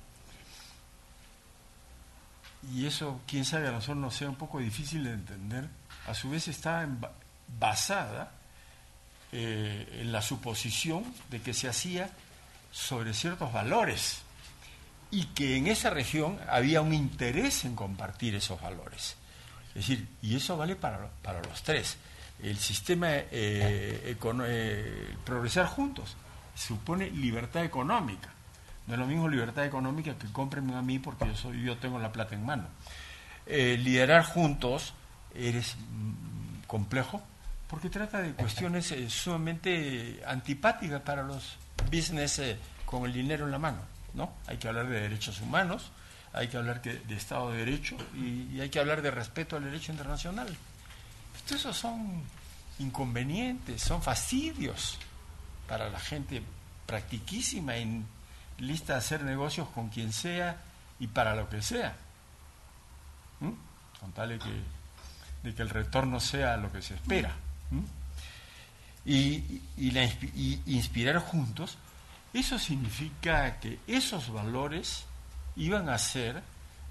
y eso quién sabe a nosotros nos sea un poco difícil de entender, a su vez está basada eh, en la suposición de que se hacía sobre ciertos valores y que en esa región había un interés en compartir esos valores. Es decir, y eso vale para, para los tres. El sistema eh, eh, progresar juntos supone libertad económica. No es lo mismo libertad económica que cómprenme a mí porque yo soy yo tengo la plata en mano. Eh, liderar juntos eres mm, complejo porque trata de cuestiones sumamente antipáticas para los business con el dinero en la mano. ¿No? Hay que hablar de derechos humanos, hay que hablar de Estado de Derecho y, hay que hablar de respeto al derecho internacional. esos son inconvenientes, son fastidios para la gente practiquísima y lista de hacer negocios con quien sea y para lo que sea. Con tal de que, de que el retorno sea lo que se espera. Y, y, inspirar juntos eso significa que esos valores iban a ser,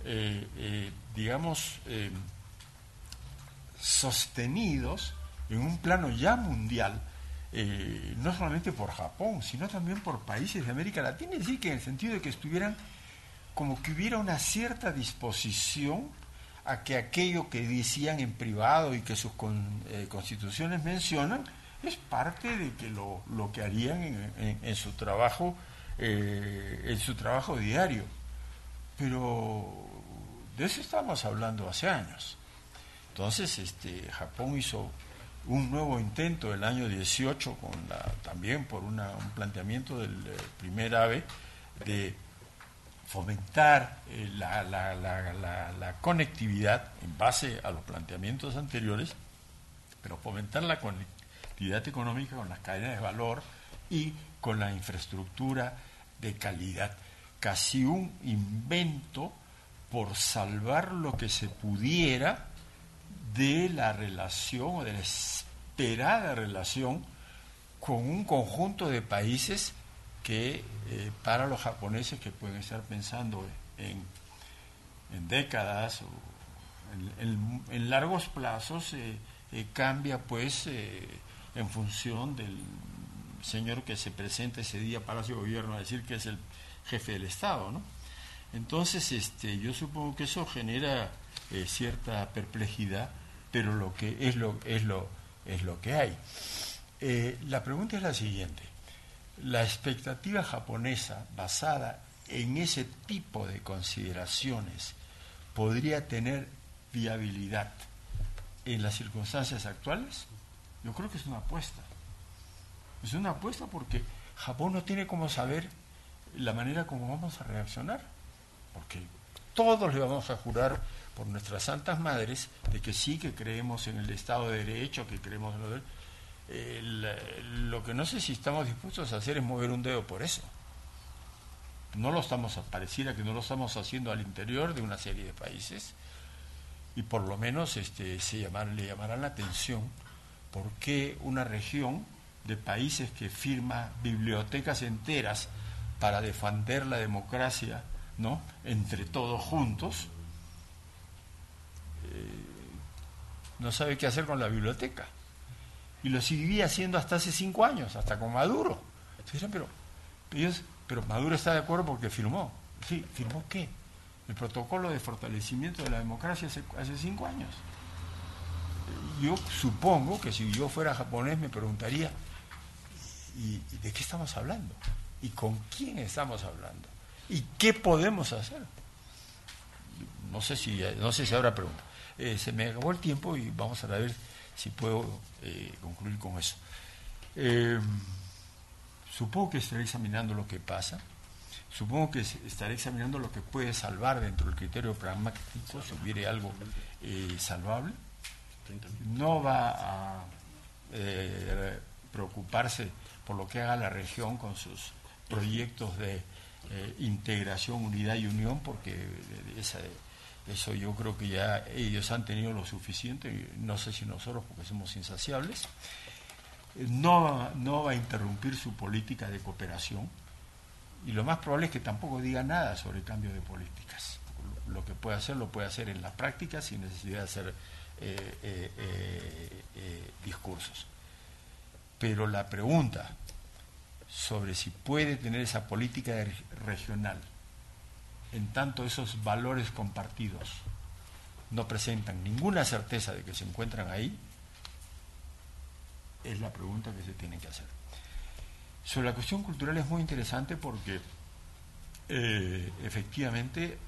eh, eh, digamos, eh, sostenidos en un plano ya mundial, no solamente por Japón, sino también por países de América Latina, es decir, que en el sentido de que estuvieran como que hubiera una cierta disposición a que aquello que decían en privado y que sus constituciones mencionan, es parte de que lo, lo que harían en, su trabajo eh, en su trabajo diario. Pero de eso estamos hablando hace años. Entonces este Japón hizo un nuevo intento el año 18 con la, también por un planteamiento del eh, primer AVE de fomentar eh, la, la, la, la, conectividad en base a los planteamientos anteriores, pero fomentar la conectividad actividad económica con las cadenas de valor y con la infraestructura de calidad. Casi un invento por salvar lo que se pudiera de la relación o de la esperada relación con un conjunto de países que eh, para los japoneses que pueden estar pensando en, décadas o en, largos plazos eh, eh, cambia pues en función del señor que se presenta ese día a Palacio de Gobierno a decir que es el jefe del Estado, ¿no? Entonces, este, yo supongo que eso genera eh, cierta perplejidad, pero lo que es lo es lo es lo que hay. Eh, la pregunta es la siguiente: la expectativa japonesa basada en ese tipo de consideraciones podría tener viabilidad en las circunstancias actuales? Yo creo que es una apuesta. Es una apuesta porque Japón no tiene como saber la manera como vamos a reaccionar. Porque todos le vamos a jurar por nuestras santas madres de que sí que creemos en el Estado de Derecho, que creemos en lo de... Lo que no sé si estamos dispuestos a hacer es mover un dedo por eso. No lo estamos, pareciera que no lo estamos haciendo al interior de una serie de países y por lo menos este, se le llamarán la atención ¿por qué una región de países que firma bibliotecas enteras para defender la democracia, ¿no? Entre todos juntos, eh, no sabe qué hacer con la biblioteca. Y lo seguía haciendo hasta hace cinco años, hasta con Maduro. pero, pero Maduro está de acuerdo porque firmó. Sí, ¿firmó qué? El protocolo de fortalecimiento de la democracia hace, hace cinco años. Yo supongo que si yo fuera japonés me preguntaría, ¿y, de qué estamos hablando? ¿Y con quién estamos hablando? ¿Y qué podemos hacer? No sé si, no sé si habrá pregunta. Eh, se me acabó el tiempo y vamos a ver si puedo eh, concluir con eso. Eh, supongo que estaré examinando lo que pasa. Supongo que estaré examinando lo que puede salvar dentro del criterio pragmático, si hubiere algo salvable. No va a preocuparse por lo que haga la región con sus proyectos de integración, unidad y unión, porque esa, eso yo creo que ya ellos han tenido lo suficiente, no sé si nosotros porque somos insaciables. No, no va a interrumpir su política de cooperación y lo más probable es que tampoco diga nada sobre cambio de políticas. Lo que puede hacer lo puede hacer en la práctica sin necesidad de hacer eh, eh, eh, discursos. Pero la pregunta sobre si puede tener esa política regional en tanto esos valores compartidos no presentan ninguna certeza de que se encuentran ahí, es la pregunta que se tiene que hacer. Sobre la cuestión cultural es muy interesante porque efectivamente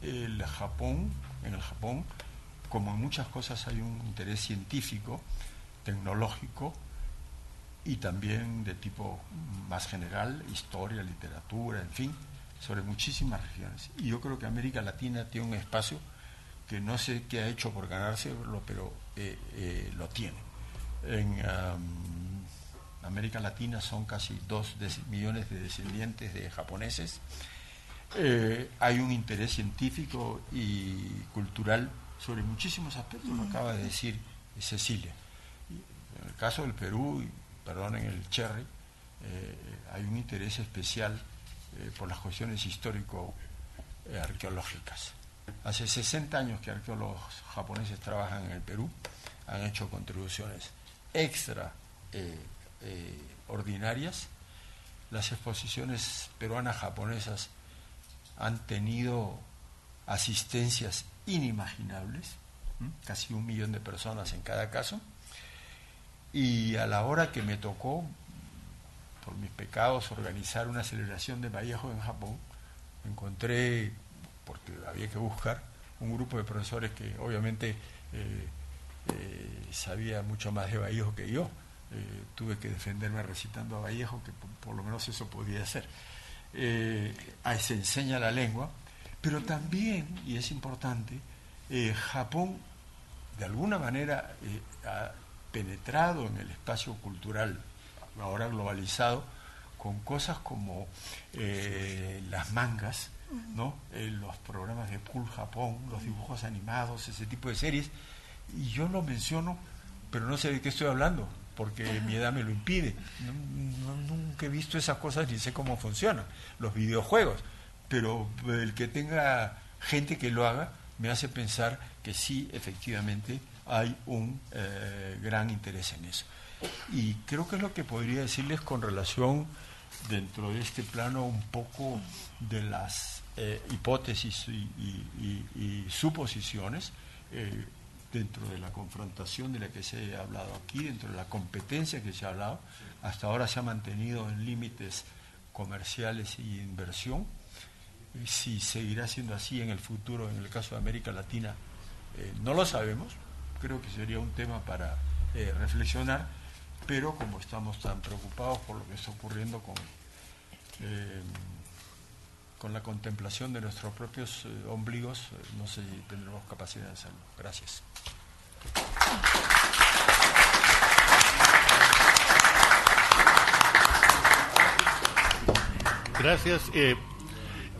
el Japón, en el Japón, como en muchas cosas hay un interés científico, tecnológico y también de tipo más general, historia, literatura, en fin, sobre muchísimas regiones. Y yo creo que América Latina tiene un espacio que no sé qué ha hecho por ganárselo, pero eh, eh, lo tiene. En América Latina son casi dos millones de descendientes de japoneses. Eh, hay un interés científico y cultural sobre muchísimos aspectos, lo acaba de decir Cecilia. En el caso del Perú, perdonen el cherry, hay un interés especial eh, por las cuestiones histórico-arqueológicas. Hace 60 años que arqueólogos japoneses trabajan en el Perú, han hecho contribuciones extra eh, eh, ordinarias. Las exposiciones peruanas japonesas han tenido asistencias inimaginables, casi un millón de personas en cada caso. Y a la hora que me tocó por mis pecados, organizar una celebración de Vallejo en Japón, encontré, porque había que buscar, un grupo de profesores que obviamente eh, eh, sabía mucho más de Vallejo que yo. Eh, tuve que defenderme recitando a Vallejo, que por, lo menos eso podía ser. ahí se enseña la lengua, pero también, y es importante, Japón de alguna manera ha penetrado en el espacio cultural ahora globalizado, con cosas como eh, las mangas, ¿no? Eh, los programas de Cool Japón, los dibujos animados, ese tipo de series. Y yo lo menciono, pero no sé de qué estoy hablando, porque mi edad me lo impide. nunca he visto esas cosas ni sé cómo funcionan. Los videojuegos. Pero el que tenga gente que lo haga me hace pensar que sí, efectivamente, hay un eh, gran interés en eso. Y creo que es lo que podría decirles con relación dentro de este plano un poco de las eh, hipótesis y, suposiciones eh, dentro de la confrontación de la que se ha hablado aquí, dentro de la competencia que se ha hablado. Hasta ahora se ha mantenido en límites comerciales y inversión. Si seguirá siendo así en el futuro, en el caso de América Latina, eh, no lo sabemos. Creo que sería un tema para reflexionar pero como estamos tan preocupados por lo que está ocurriendo con, eh, con la contemplación de nuestros propios eh, ombligos, eh, no sé si tendremos capacidad de hacerlo. Gracias. Gracias.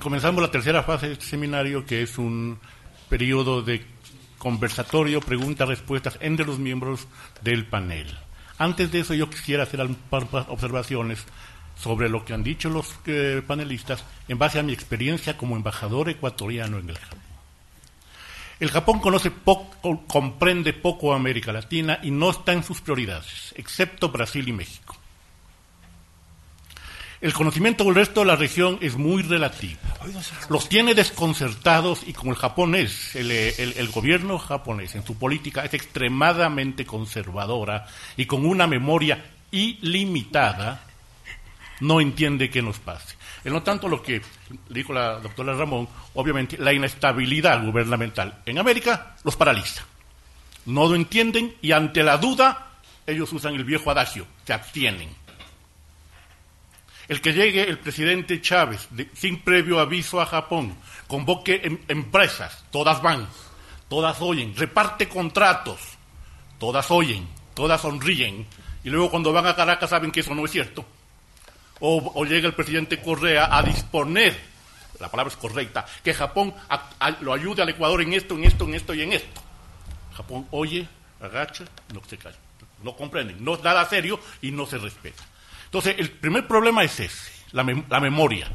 Comenzamos la tercera fase de este seminario, que es un periodo de conversatorio, preguntas, respuestas entre los miembros del panel. Antes de eso yo quisiera hacer algunas observaciones sobre lo que han dicho los eh, panelistas en base a mi experiencia como embajador ecuatoriano en el Japón. El Japón conoce poco, comprende poco a América Latina y no está en sus prioridades, excepto Brasil y México. El conocimiento del resto de la región es muy relativo. Los tiene desconcertados y como el japonés, el, el, gobierno japonés en su política es extremadamente conservadora y con una memoria ilimitada, no entiende qué nos pase. En no tanto lo que dijo la doctora Ramón, obviamente la inestabilidad gubernamental en América los paraliza. No lo entienden y ante la duda ellos usan el viejo adagio, se abstienen. El que llegue el presidente Chávez sin previo aviso a Japón, convoque em, empresas, todas van, todas oyen, reparte contratos, todas oyen, todas sonríen, y luego cuando van a Caracas saben que eso no es cierto. O, llega el presidente Correa a disponer, la palabra es correcta, que Japón lo ayude al Ecuador en esto, en esto, en esto y en esto. Japón oye, agacha, no se calla. No comprenden, no es nada serio y no se respeta. Entonces, el primer problema es ese, la, memoria.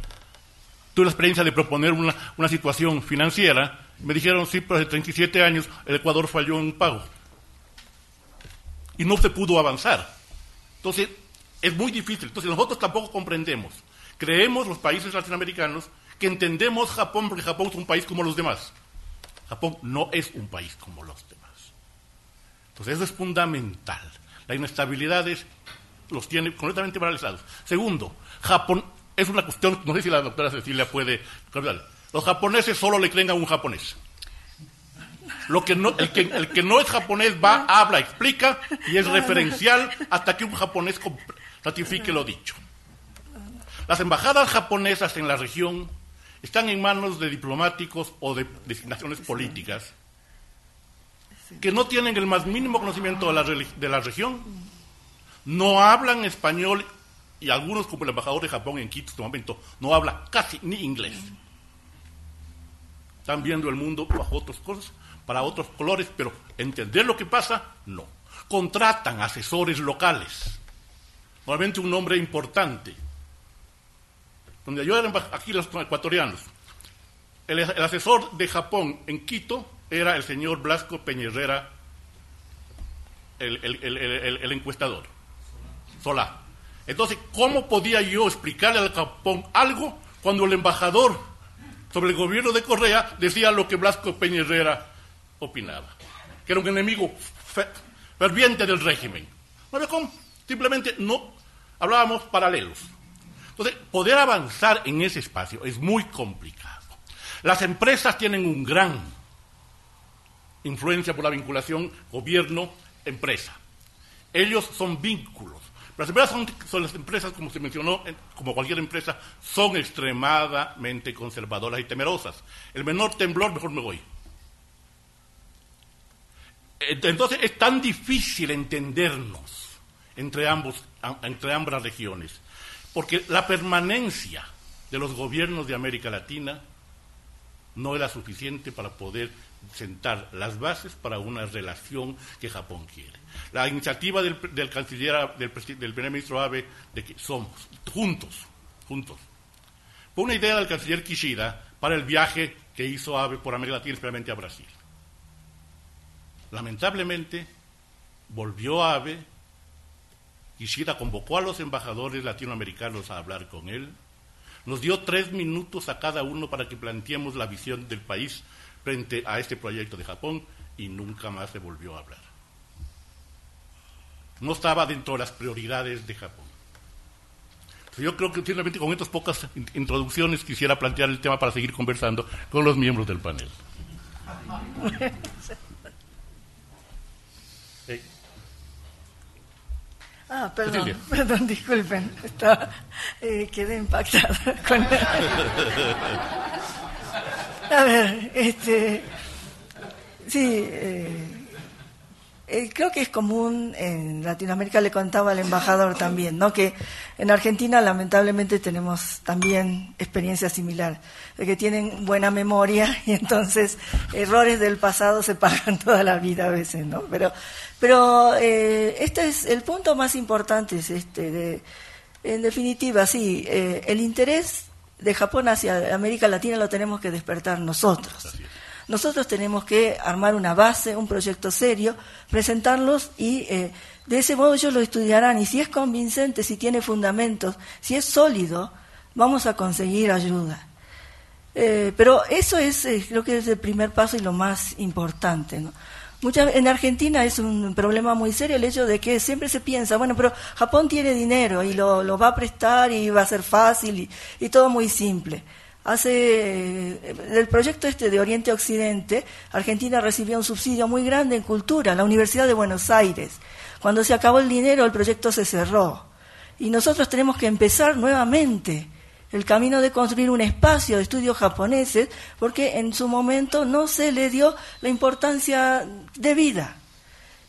Tuve la experiencia de proponer una, situación financiera. Me dijeron, sí, pero hace 37 años el Ecuador falló en un pago. Y no se pudo avanzar. Entonces, es muy difícil. Entonces, nosotros tampoco comprendemos. Creemos, los países latinoamericanos, que entendemos Japón porque Japón es un país como los demás. Japón no es un país como los demás. Entonces, eso es fundamental. La inestabilidad es los tiene completamente paralizados. Segundo, Japón es una cuestión, no sé si la doctora Cecilia puede Los japoneses solo le creen a un japonés. Lo que no, el, que, el que no es japonés va, habla, explica y es referencial hasta que un japonés ratifique lo dicho. Las embajadas japonesas en la región están en manos de diplomáticos o de designaciones políticas que no tienen el más mínimo conocimiento de la, de la región no hablan español y algunos, como el embajador de Japón en Quito en este momento, no habla casi ni inglés. Están viendo el mundo bajo otras cosas, para otros colores, pero entender lo que pasa, no. Contratan asesores locales, normalmente un nombre importante. Donde yo era aquí los ecuatorianos, el, asesor de Japón en Quito era el señor Blasco Peñerrera, el encuestador. Sola. Entonces, ¿cómo podía yo explicarle al Japón algo cuando el embajador sobre el gobierno de Correa decía lo que Blasco Peña Herrera opinaba? Que era un enemigo ferviente del régimen. ¿No ve cómo? Simplemente no hablábamos paralelos. Entonces, poder avanzar en ese espacio es muy complicado. Las empresas tienen un gran influencia por la vinculación gobierno-empresa. Ellos son vínculos. Las empresas son, las empresas, como se mencionó, como cualquier empresa, son extremadamente conservadoras y temerosas. El menor temblor, mejor me voy. Entonces es tan difícil entendernos entre, ambos, entre ambas regiones, porque la permanencia de los gobiernos de América Latina no era suficiente para poder sentar las bases para una relación que Japón quiere. La iniciativa del, canciller, del, primer ministro Abe, de que somos juntos, juntos, fue una idea del canciller Kishida para el viaje que hizo Abe por América Latina, especialmente a Brasil. Lamentablemente, volvió Abe, Kishida convocó a los embajadores latinoamericanos a hablar con él, nos dio tres minutos a cada uno para que planteemos la visión del país frente a este proyecto de Japón y nunca más se volvió a hablar. No estaba dentro de las prioridades de Japón. Yo creo que simplemente con estas pocas introducciones quisiera plantear el tema para seguir conversando con los miembros del panel. (laughs) Ah, perdón, (laughs) perdón, disculpen. Eh, quedé impactada (laughs) con... A ver, este, sí, eh, eh, creo que es común, en Latinoamérica le contaba al embajador también, ¿no? que en Argentina lamentablemente tenemos también experiencia similar, de que tienen buena memoria (laughs) y entonces errores del pasado se pagan (laughs) toda la vida a veces, ¿no? Pero, pero eh, este es el punto más importante, es este, de, en definitiva, sí, eh, el interés de Japón hacia América Latina lo tenemos que despertar nosotros. Nosotros tenemos que armar una base, un proyecto serio, presentarlos y eh, de ese modo ellos lo estudiarán y si es convincente, si tiene fundamentos, si es sólido, vamos a conseguir ayuda. Eh, pero eso es, eh, creo que es el primer paso y lo más importante. ¿no? en Argentina es un problema muy serio el hecho de que siempre se piensa, bueno, pero Japón tiene dinero y lo, va a prestar y va a ser fácil y todo muy simple hace del proyecto este de Oriente Occidente, Argentina recibió un subsidio muy grande en cultura, la Universidad de Buenos Aires. Cuando se acabó el dinero, el proyecto se cerró. Y nosotros tenemos que empezar nuevamente el camino de construir un espacio de estudios japoneses, porque en su momento no se le dio la importancia debida.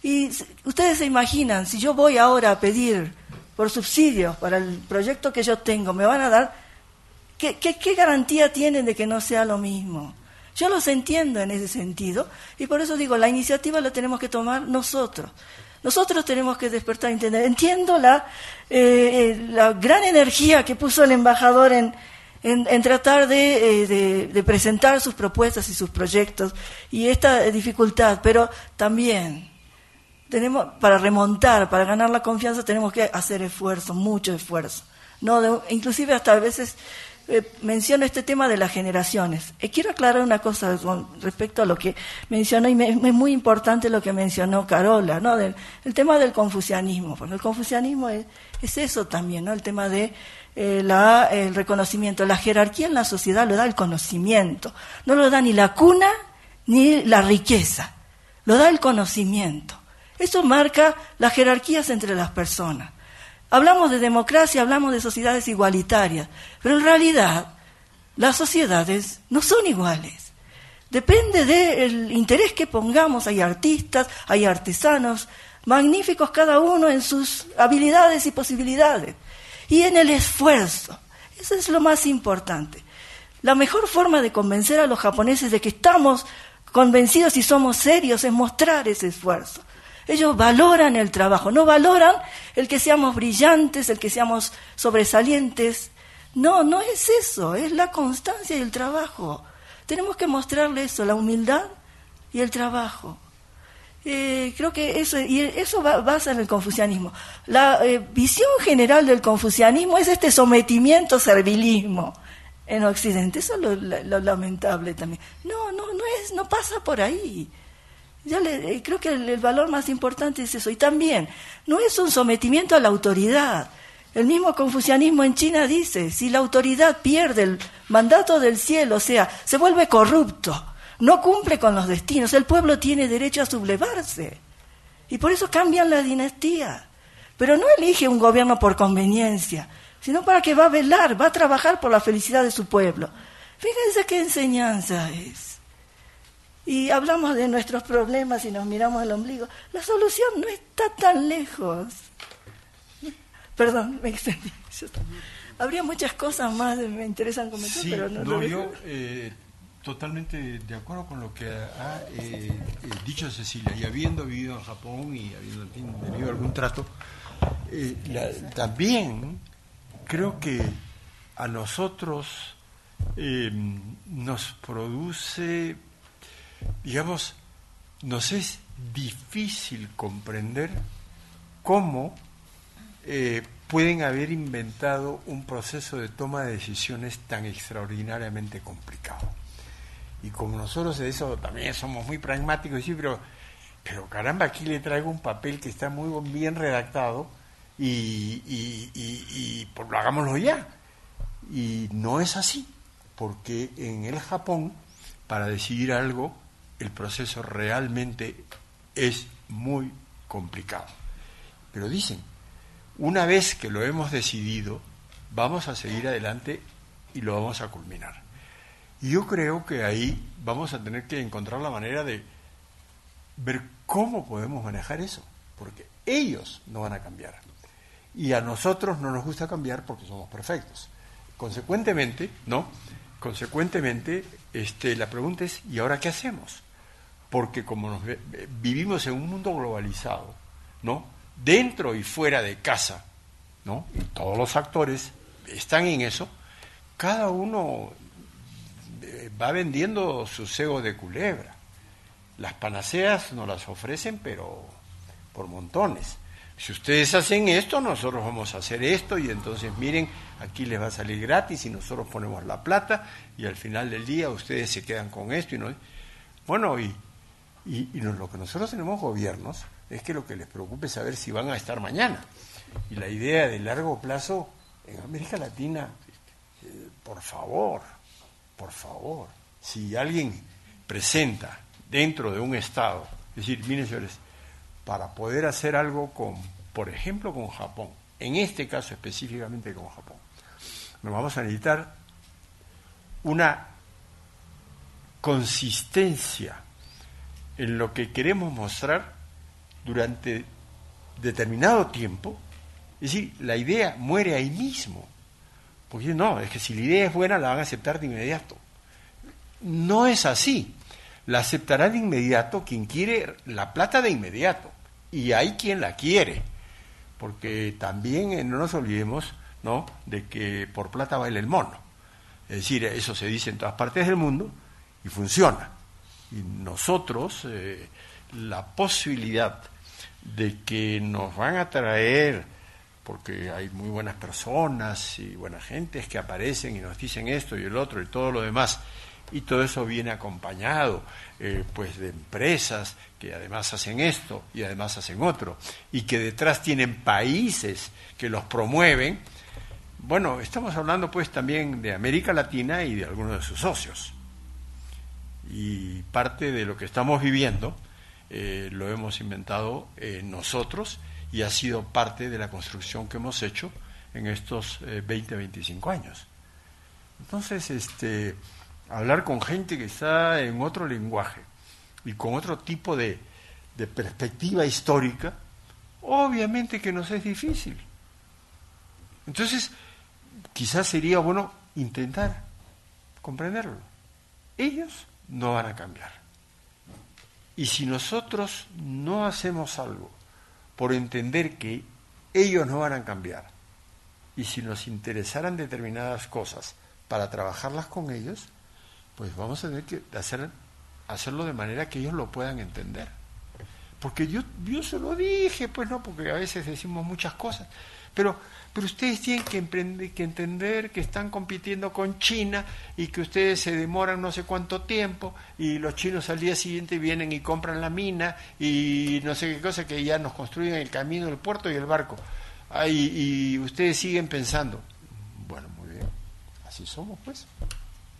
Y ustedes se imaginan, si yo voy ahora a pedir por subsidios para el proyecto que yo tengo, me van a dar ¿Qué, garantía tienen de que no sea lo mismo? Yo los entiendo en ese sentido y por eso digo, la iniciativa la tenemos que tomar nosotros. Nosotros tenemos que despertar, entender. Entiendo la, eh, eh, la gran energía que puso el embajador en, en, tratar de, eh, de, presentar sus propuestas y sus proyectos y esta dificultad, pero también tenemos, para remontar, para ganar la confianza, tenemos que hacer esfuerzo, mucho esfuerzo. No inclusive hasta a veces eh, menciono este tema de las generaciones. Eh, quiero aclarar una cosa con respecto a lo que mencionó, y es muy importante lo que mencionó Carola, ¿no? Del, el tema del confucianismo. Porque el confucianismo es, eso también, ¿no? El tema de eh, la, el reconocimiento. La jerarquía en la sociedad lo da el conocimiento. No lo da ni la cuna ni la riqueza. Lo da el conocimiento. Eso marca las jerarquías entre las personas. Hablamos de democracia, hablamos de sociedades igualitarias, pero en realidad las sociedades no son iguales. Depende del interés que pongamos. Hay artistas, hay artesanos, magníficos cada uno en sus habilidades y posibilidades. Y en el esfuerzo. Eso es lo más importante. La mejor forma de convencer a los japoneses de que estamos convencidos y somos serios es mostrar ese esfuerzo. Ellos valoran el trabajo, no valoran el que seamos brillantes, el que seamos sobresalientes. No, no es eso, es la constancia y el trabajo. Tenemos que mostrarle eso, la humildad y el trabajo. Eh, creo que eso, y eso va, basa en el confucianismo. La eh, visión general del confucianismo es este sometimiento servilismo en Occidente. Eso es lo, lo lamentable también. No, no, no es, no pasa por ahí. Yo le, eh, creo que el, valor más importante es eso. Y también, no es un sometimiento a la autoridad. El mismo confucianismo en China dice, si la autoridad pierde el mandato del cielo, o sea, se vuelve corrupto, no cumple con los destinos, el pueblo tiene derecho a sublevarse. Y por eso cambian la dinastía. Pero no elige un gobierno por conveniencia, sino para que va a velar, va a trabajar por la felicidad de su pueblo. Fíjense qué enseñanza es y hablamos de nuestros problemas y nos miramos al ombligo, la solución no está tan lejos. Perdón, me extendí. Habría muchas cosas más que me interesan comentar, pero no, no yo eh, totalmente de acuerdo con lo que ha eh, eh, dicho Cecilia, y habiendo vivido en Japón y habiendo tenido algún trato, también creo que a nosotros nos produce digamos, nos es difícil comprender cómo eh, pueden haber inventado un proceso de toma de decisiones tan extraordinariamente complicado. Y como nosotros de eso también somos muy pragmáticos, sí, pero, pero caramba, aquí le traigo un papel que está muy bien redactado y, y, y, pues hagámoslo ya. Y no es así, porque en el Japón, para decidir algo, el proceso realmente es muy complicado. Pero dicen, una vez que lo hemos decidido, vamos a seguir adelante y lo vamos a culminar. Y yo creo que ahí vamos a tener que encontrar la manera de ver ¿Cómo podemos manejar eso? Porque ellos no van a cambiar. Y a nosotros no nos gusta cambiar porque somos perfectos. Consecuentemente, ¿no? Consecuentemente, este, la pregunta es, ¿y ahora qué hacemos? Porque como nos, vivimos en un mundo globalizado, ¿no? Dentro y fuera de casa, ¿no? Y todos los actores están en eso, cada uno eh, va vendiendo su cego de culebra. Las panaceas nos las ofrecen, pero por montones. Si ustedes hacen esto, nosotros vamos a hacer esto y entonces miren, aquí les va a salir gratis y nosotros ponemos la plata y al final del día ustedes se quedan con esto y no. Bueno, y, y, y lo que nosotros tenemos gobiernos es que lo que les preocupe es saber si van a estar mañana. Y la idea de largo plazo en América Latina, eh, por favor, por favor, si alguien presenta dentro de un Estado, es decir, miren señores, para poder hacer algo con, por ejemplo, con Japón, en este caso específicamente con Japón, nos vamos a necesitar una consistencia en lo que queremos mostrar durante determinado tiempo. Es decir, la idea muere ahí mismo. Porque no, es que si la idea es buena la van a aceptar de inmediato. No es así. La aceptará de inmediato quien quiere la plata de inmediato y hay quien la quiere, porque también eh, no nos olvidemos ¿no? de que por plata baila el mono. Es decir, eso se dice en todas partes del mundo y funciona. Nosotros, eh, la posibilidad de que nos van a traer, porque hay muy buenas personas y buenas gentes que aparecen y nos dicen esto y el otro y todo lo demás, y todo eso viene acompañado eh, pues de empresas que además hacen esto y además hacen otro y que detrás tienen países que los promueven. Bueno estamos hablando pues también de América Latina y de algunos de sus socios y parte de lo que estamos viviendo eh, lo hemos inventado eh, nosotros y ha sido parte de la construcción que hemos hecho en estos 20 25 años entonces este hablar con gente que está en otro lenguaje y con otro tipo de, de perspectiva histórica, obviamente que nos es difícil. Entonces, quizás sería bueno intentar comprenderlo. Ellos no van a cambiar. Y si nosotros no hacemos algo por entender que ellos no van a cambiar, y si nos interesaran determinadas cosas para trabajarlas con ellos, pues vamos a tener que hacer, hacerlo de manera que ellos lo puedan entender. Porque yo, yo se lo dije, pues no, porque a veces decimos muchas cosas, pero, pero ustedes tienen que, que entender que están compitiendo con China y que ustedes se demoran no sé cuánto tiempo y los chinos al día siguiente vienen y compran la mina y no sé qué cosa, que ya nos construyen el camino, el puerto y el barco. y ustedes siguen pensando, bueno, muy bien, así somos pues.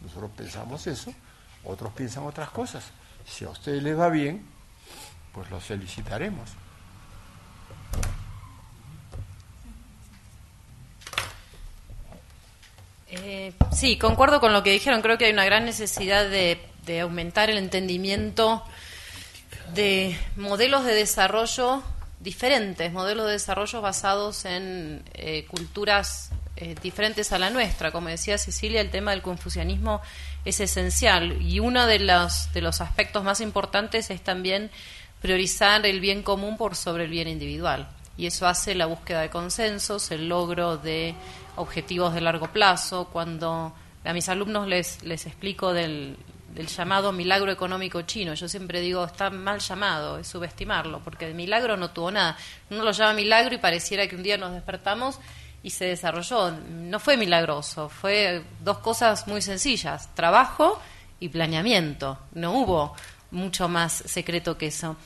Nosotros pensamos eso, otros piensan otras cosas. Si a ustedes les va bien, pues los felicitaremos. Eh, sí, concuerdo con lo que dijeron. Creo que hay una gran necesidad de, aumentar el entendimiento de modelos de desarrollo diferentes, modelos de desarrollo basados en eh, culturas eh, diferentes a la nuestra. Como decía Cecilia, el tema del confucianismo es esencial y uno de los, de los aspectos más importantes es también priorizar el bien común por sobre el bien individual. Y eso hace la búsqueda de consensos, el logro de objetivos de largo plazo. Cuando a mis alumnos les, les explico del, del llamado milagro económico chino. Yo siempre digo, está mal llamado, es subestimarlo, porque de milagro no tuvo nada. Uno lo llama milagro y pareciera que un día nos despertamos y se desarrolló. No fue milagroso, fue dos cosas muy sencillas, trabajo y planeamiento. No hubo mucho más secreto que eso.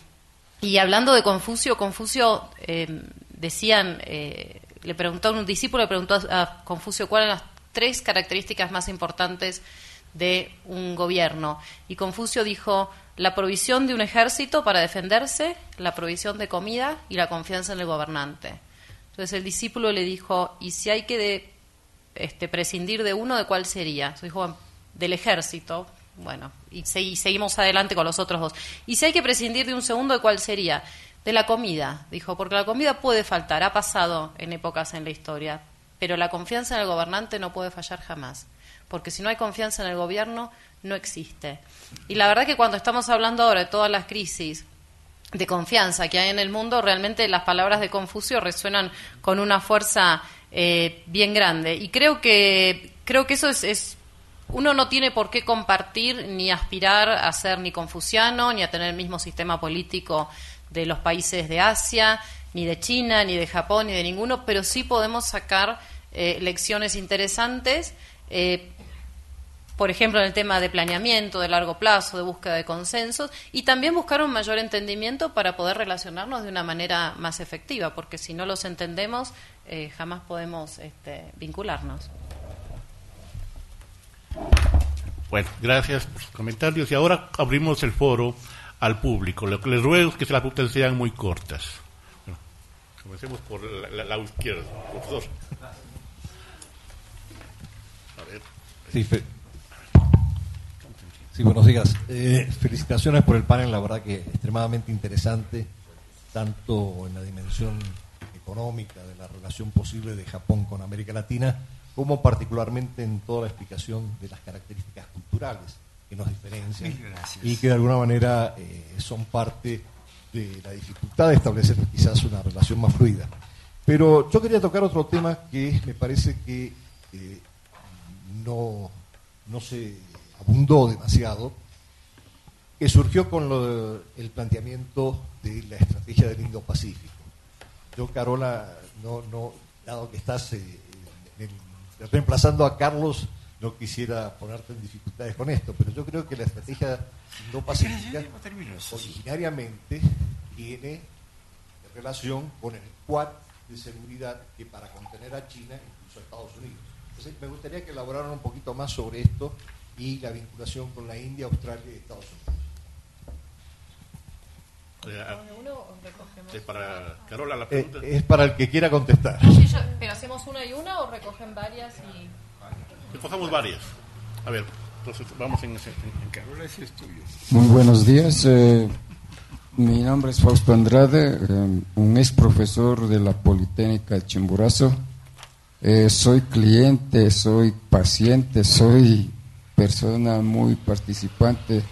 Y hablando de Confucio, Confucio eh, decían, eh, le preguntó un discípulo, le preguntó a Confucio cuáles eran las tres características más importantes de un gobierno. Y Confucio dijo la provisión de un ejército para defenderse, la provisión de comida y la confianza en el gobernante. Entonces el discípulo le dijo, ¿y si hay que este, prescindir de uno, de cuál sería? dijo, del ejército, bueno, y, seguimos adelante con los otros dos. Y si hay que prescindir de un segundo, ¿de cuál sería? De la comida, dijo, porque la comida puede faltar, ha pasado en épocas en la historia, pero la confianza en el gobernante no puede fallar jamás, porque si no hay confianza en el gobierno, no existe. Y la verdad que cuando estamos hablando ahora de todas las crisis de confianza que hay en el mundo, realmente las palabras de Confucio resuenan con una fuerza eh, bien grande. Y creo que, creo que eso es uno no tiene por qué compartir ni aspirar a ser ni confuciano, ni a tener el mismo sistema político de los países de Asia, ni de China, ni de Japón, ni de ninguno, pero sí podemos sacar eh, lecciones interesantes, eh, por ejemplo, en el tema de planeamiento de largo plazo, de búsqueda de consensos, y también buscar un mayor entendimiento para poder relacionarnos de una manera más efectiva, porque si no los entendemos, eh, jamás podemos este, vincularnos. Bueno, gracias por sus comentarios. Y ahora abrimos el foro al público. Lo que les ruego es que las preguntas sean muy cortas. comencemos por la, la, izquierda, profesor. (laughs) Sí, buenos días. Eh, felicitaciones por el panel, la verdad que extremadamente interesante, tanto en la dimensión económica de la relación posible de Japón con América Latina, como particularmente en toda la explicación de las características culturales que nos diferencian y que de alguna manera eh, son parte de la dificultad de establecer quizás una relación más fluida. Pero yo quería tocar otro tema que me parece que eh, no, no se abundó demasiado, que surgió con el planteamiento de la estrategia del Indo-Pacífico. Yo, Carola, no, no, dado que estás eh, reemplazando a Carlos, no quisiera ponerte en dificultades con esto, pero yo creo que la estrategia no pacífica originariamente tiene relación con el Quad de seguridad que para contener a China incluso a Estados Unidos. Entonces, me gustaría que elaboraran un poquito más sobre esto y la vinculación con la India, Australia y Estados Unidos. Es para Carola la eh, pregunta. es para el que quiera contestar. pero hacemos una y una o recogen varias y. Recogemos varias. A ver, entonces vamos en, ese, en Carola es tuyo. Muy buenos días. Eh, mi nombre es Fausto Andrade, eh, un ex profesor de la Politécnica de Chimborazo. soy cliente, soy paciente, soy persona muy participante,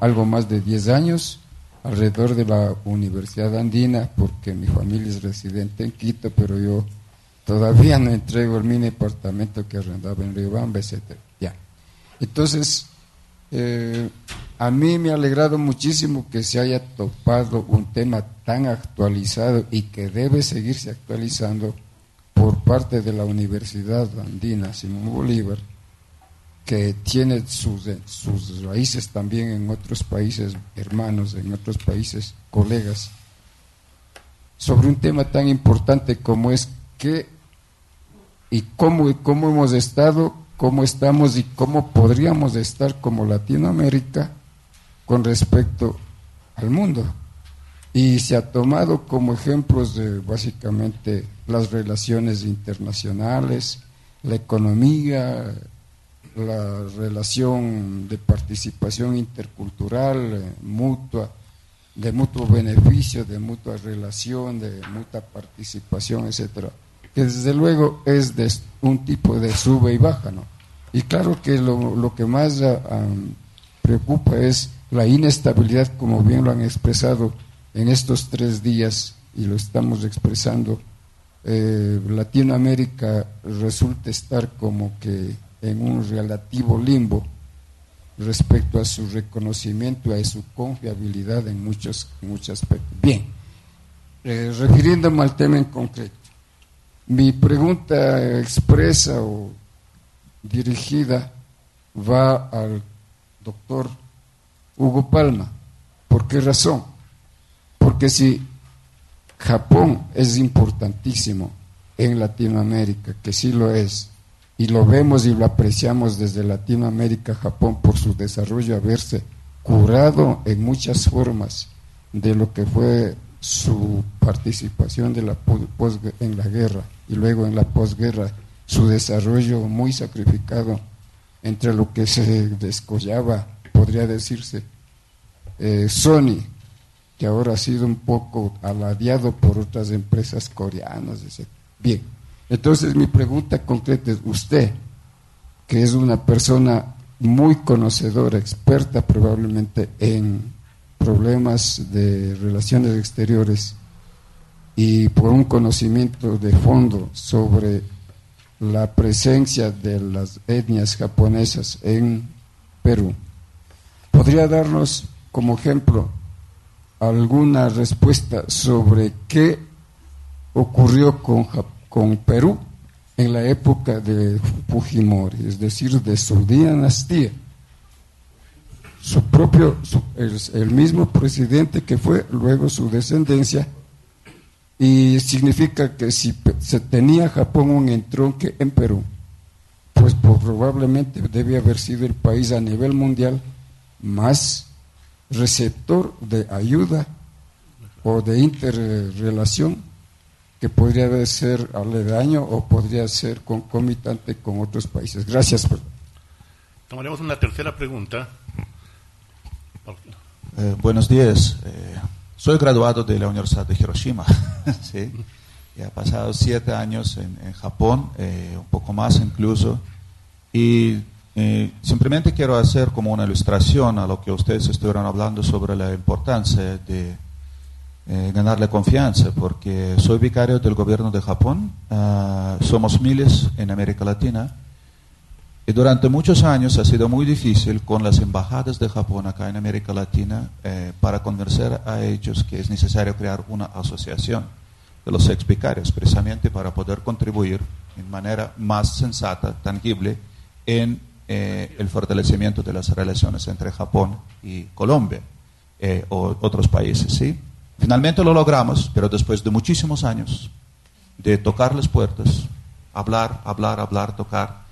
algo más de 10 años alrededor de la Universidad Andina, porque mi familia es residente en Quito, pero yo todavía no entrego el mini apartamento que arrendaba en Riobamba, etc. Ya. Entonces, eh, a mí me ha alegrado muchísimo que se haya topado un tema tan actualizado y que debe seguirse actualizando por parte de la Universidad Andina Simón Bolívar que tiene sus, sus raíces también en otros países hermanos, en otros países colegas, sobre un tema tan importante como es qué y cómo, cómo hemos estado, cómo estamos y cómo podríamos estar como Latinoamérica con respecto al mundo. Y se ha tomado como ejemplos de básicamente las relaciones internacionales, la economía, la relación de participación intercultural, eh, mutua, de mutuo beneficio, de mutua relación, de mutua participación, etcétera, que desde luego es de un tipo de sube y baja, ¿no? Y claro que lo, lo que más ah, preocupa es la inestabilidad, como bien lo han expresado en estos tres días y lo estamos expresando. Eh, Latinoamérica resulta estar como que en un relativo limbo respecto a su reconocimiento, a su confiabilidad en muchos, muchos aspectos. Bien, eh, refiriéndome al tema en concreto, mi pregunta expresa o dirigida va al doctor Hugo Palma. ¿Por qué razón? Porque si Japón es importantísimo en Latinoamérica, que sí lo es, y lo vemos y lo apreciamos desde Latinoamérica, Japón, por su desarrollo, haberse curado en muchas formas de lo que fue su participación de la en la guerra y luego en la posguerra, su desarrollo muy sacrificado entre lo que se descollaba, podría decirse, eh, Sony, que ahora ha sido un poco aladiado por otras empresas coreanas. Bien, entonces mi pregunta concreta es, usted, que es una persona muy conocedora, experta probablemente en problemas de relaciones exteriores y por un conocimiento de fondo sobre la presencia de las etnias japonesas en Perú. ¿Podría darnos como ejemplo alguna respuesta sobre qué ocurrió con, con Perú en la época de Fujimori, es decir, de su dinastía? Su propio, el mismo presidente que fue luego su descendencia, y significa que si se tenía Japón un entronque en Perú, pues probablemente debe haber sido el país a nivel mundial más receptor de ayuda o de interrelación que podría ser aledaño o podría ser concomitante con otros países. Gracias. Tomaremos una tercera pregunta. Eh, buenos días. Eh, soy graduado de la Universidad de Hiroshima. (laughs) ¿sí? Y he pasado siete años en, en Japón, eh, un poco más incluso. Y eh, simplemente quiero hacer como una ilustración a lo que ustedes estuvieron hablando sobre la importancia de eh, ganarle confianza, porque soy vicario del gobierno de Japón, uh, somos miles en América Latina, y durante muchos años ha sido muy difícil con las embajadas de Japón acá en América Latina eh, para convencer a ellos que es necesario crear una asociación de los ex vicarios, precisamente para poder contribuir en manera más sensata, tangible, en eh, el fortalecimiento de las relaciones entre Japón y Colombia eh, o otros países. ¿sí? Finalmente lo logramos, pero después de muchísimos años de tocar las puertas, hablar, hablar, hablar, tocar.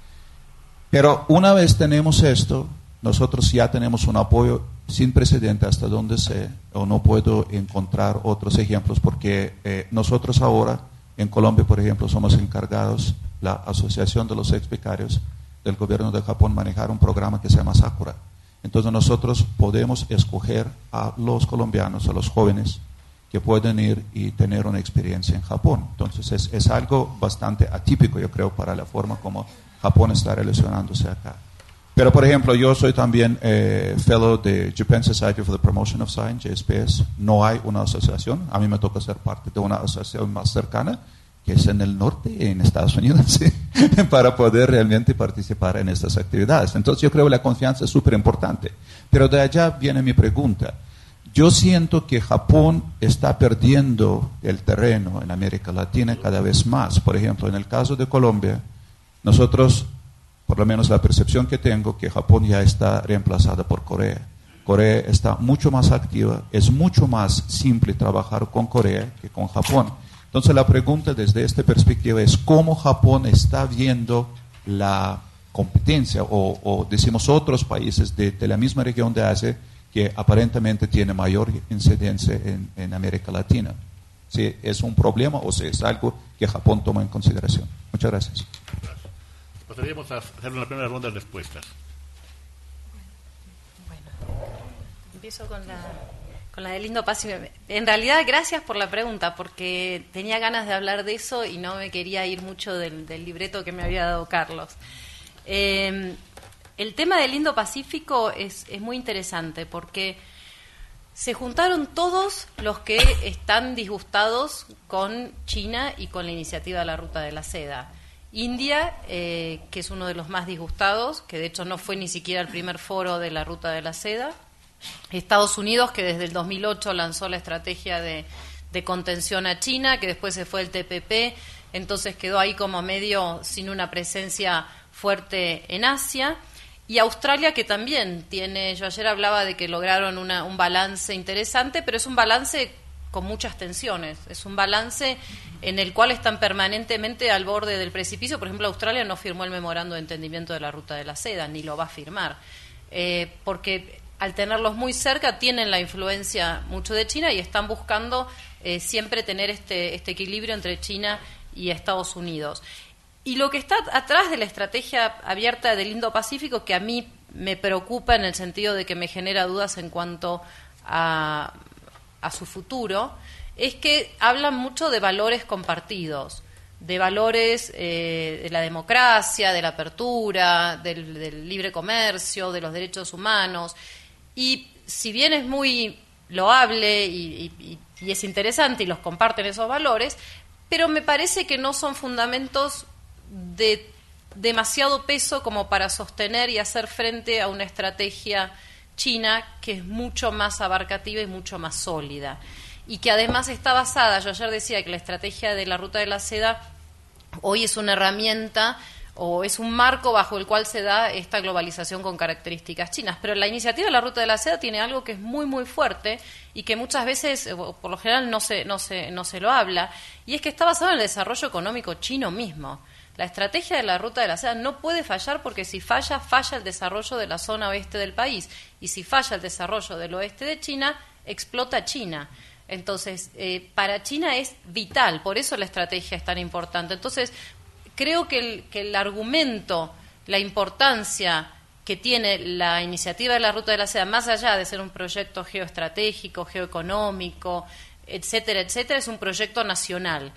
Pero una vez tenemos esto, nosotros ya tenemos un apoyo sin precedente hasta donde sé, o no puedo encontrar otros ejemplos, porque eh, nosotros ahora en Colombia, por ejemplo, somos encargados, la Asociación de los Ex Vicarios, del gobierno de Japón manejar un programa que se llama Sakura. Entonces nosotros podemos escoger a los colombianos, a los jóvenes que pueden ir y tener una experiencia en Japón. Entonces es, es algo bastante atípico, yo creo, para la forma como Japón está relacionándose acá. Pero, por ejemplo, yo soy también eh, fellow de Japan Society for the Promotion of Science, JSPS. No hay una asociación. A mí me toca ser parte de una asociación más cercana que es en el norte, en Estados Unidos, (laughs) para poder realmente participar en estas actividades. Entonces yo creo que la confianza es súper importante. Pero de allá viene mi pregunta. Yo siento que Japón está perdiendo el terreno en América Latina cada vez más. Por ejemplo, en el caso de Colombia, nosotros, por lo menos la percepción que tengo, que Japón ya está reemplazada por Corea. Corea está mucho más activa, es mucho más simple trabajar con Corea que con Japón. Entonces la pregunta desde esta perspectiva es cómo Japón está viendo la competencia o, decimos otros países de, la misma región de Asia que aparentemente tiene mayor incidencia en, América Latina. Si es un problema o si es algo que Japón toma en consideración. Muchas gracias. Pasaríamos a hacer una primera ronda de respuestas. Bueno, empiezo con la con la del lindo Pacífico. En realidad, gracias por la pregunta, porque tenía ganas de hablar de eso y no me quería ir mucho del, libreto que me había dado Carlos. Em, el tema del lindo Pacífico es, es muy interesante porque se juntaron todos los que están disgustados con China y con la iniciativa de la Ruta de la Seda. India, eh, que es uno de los más disgustados, que de hecho no fue ni siquiera el primer foro de la Ruta de la Seda, Estados Unidos, que desde el 2008 lanzó la estrategia de, contención a China, que después se fue el TPP, entonces quedó ahí como medio sin una presencia fuerte en Asia. Y Australia, que también tiene, yo ayer hablaba de que lograron un balance interesante, pero es un balance con muchas tensiones, es un balance en el cual están permanentemente al borde del precipicio. Por ejemplo, Australia no firmó el memorando de entendimiento de la ruta de la seda, ni lo va a firmar, eh, porque al tenerlos muy cerca, tienen la influencia mucho de China y están buscando eh, siempre tener este, este equilibrio entre China y Estados Unidos. Y lo que está atrás de la estrategia abierta del Indo-Pacífico, que a mí me preocupa en el sentido de que me genera dudas en cuanto a, su futuro, es que hablan mucho de valores compartidos, de valores eh, de la democracia, de la apertura, del, libre comercio, de los derechos humanos. Y si bien es muy loable y es interesante y los comparten esos valores, pero me parece que no son fundamentos de demasiado peso como para sostener y hacer frente a una estrategia china que es mucho más abarcativa y mucho más sólida. Y que además está basada, yo ayer decía que la estrategia de la ruta de la seda hoy es una herramienta o es un marco bajo el cual se da esta globalización con características chinas. Pero la iniciativa de la Ruta de la Seda tiene algo que es muy, muy fuerte y que muchas veces, por lo general, no se, no se, no se lo habla, y es que está basado en el desarrollo económico chino mismo. La estrategia de la ruta de la seda no puede fallar porque si falla, falla el desarrollo de la zona oeste del país. Y si falla el desarrollo del oeste de China, explota China. Entonces, eh, para China es vital, por eso la estrategia es tan importante. Entonces, creo que el, que el argumento, la importancia que tiene la iniciativa de la Ruta de la Seda, más allá de ser un proyecto geoestratégico, geoeconómico, etcétera, etcétera, es un proyecto nacional.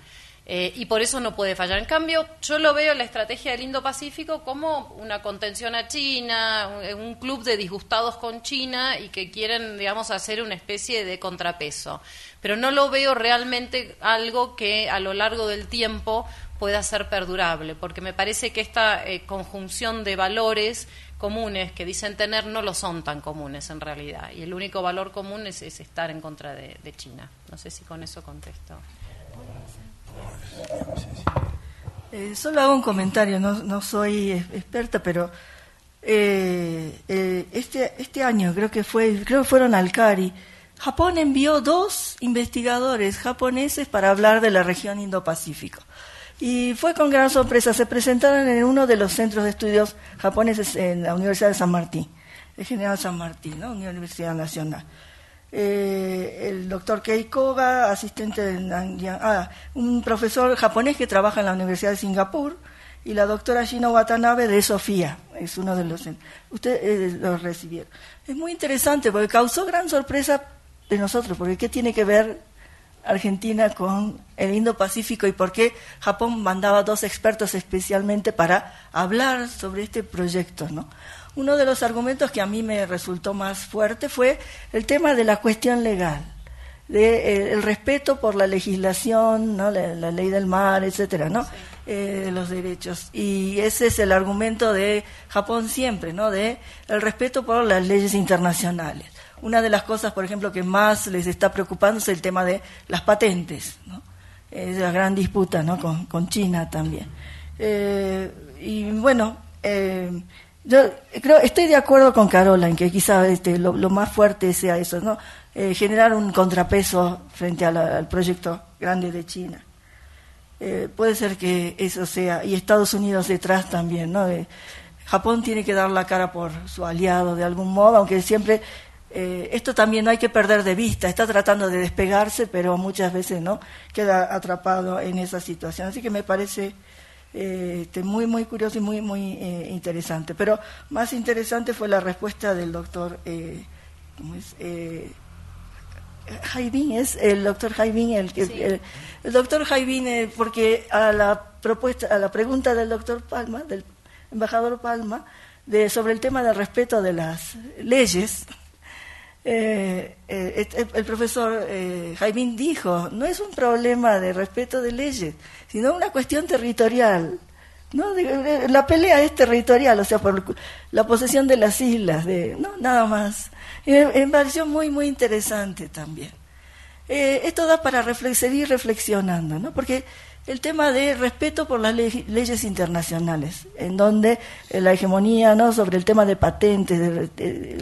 Eh, y por eso no puede fallar. En cambio, yo lo veo la estrategia del Indo-Pacífico como una contención a China, un, club de disgustados con China y que quieren, digamos, hacer una especie de contrapeso. Pero no lo veo realmente algo que a lo largo del tiempo pueda ser perdurable, porque me parece que esta eh, conjunción de valores comunes que dicen tener no lo son tan comunes en realidad. Y el único valor común es, estar en contra de China. No sé si con eso contesto. Eh, solo hago un comentario, no, no soy experta, pero eh, eh, este, este año creo que fue, creo que fueron al CARI. Japón envió dos investigadores japoneses para hablar de la región Indo-Pacífico. Y fue con gran sorpresa, se presentaron en uno de los centros de estudios japoneses en la Universidad de San Martín, el General San Martín, ¿no? Universidad Nacional. Eh, el doctor Kei Koga, asistente de ah, un profesor japonés que trabaja en la Universidad de Singapur, y la doctora Shino Watanabe de Sofía, es uno de los... Ustedes eh, los recibieron. Es muy interesante porque causó gran sorpresa de nosotros, porque ¿qué tiene que ver Argentina con el Indo-Pacífico y por qué Japón mandaba dos expertos especialmente para hablar sobre este proyecto, ¿no? Uno de los argumentos que a mí me resultó más fuerte fue el tema de la cuestión legal, de, eh, el respeto por la legislación, ¿no? la, ley del mar, etcétera, ¿no? Eh, los derechos. Y ese es el argumento de Japón siempre, ¿no? De el respeto por las leyes internacionales. Una de las cosas, por ejemplo, que más les está preocupando es el tema de las patentes, ¿no? Es la gran disputa, ¿no? Con, China también. Eh, y bueno, yo creo, estoy de acuerdo con Carola en que quizá este, lo, más fuerte sea eso, ¿no? Eh, generar un contrapeso frente al proyecto grande de China. Eh, puede ser que eso sea, y Estados Unidos detrás también, ¿no? Eh, Japón tiene que dar la cara por su aliado de algún modo, aunque siempre esto también no hay que perder de vista, está tratando de despegarse, pero muchas veces no queda atrapado en esa situación. Así que me parece eh, este, muy, muy curioso y muy, muy eh, interesante. Pero más interesante fue la respuesta del doctor, eh, ¿cómo es? Eh, Jaibin, es el doctor Jaibin, el, el, el, doctor Jaibin, porque a la propuesta, a la pregunta del doctor Palma, del embajador Palma, de, sobre el tema del respeto de las leyes, eh, eh, el, profesor eh, Jaimín dijo, no es un problema de respeto de leyes, sino una cuestión territorial. ¿no? La pelea es territorial, o sea, por la posesión de las islas, de, no, nada más. Y me, muy, muy interesante también. esto da para seguir reflexionando, ¿no? porque el tema de respeto por las leyes internacionales, en donde eh, la hegemonía ¿no? sobre el tema de patentes,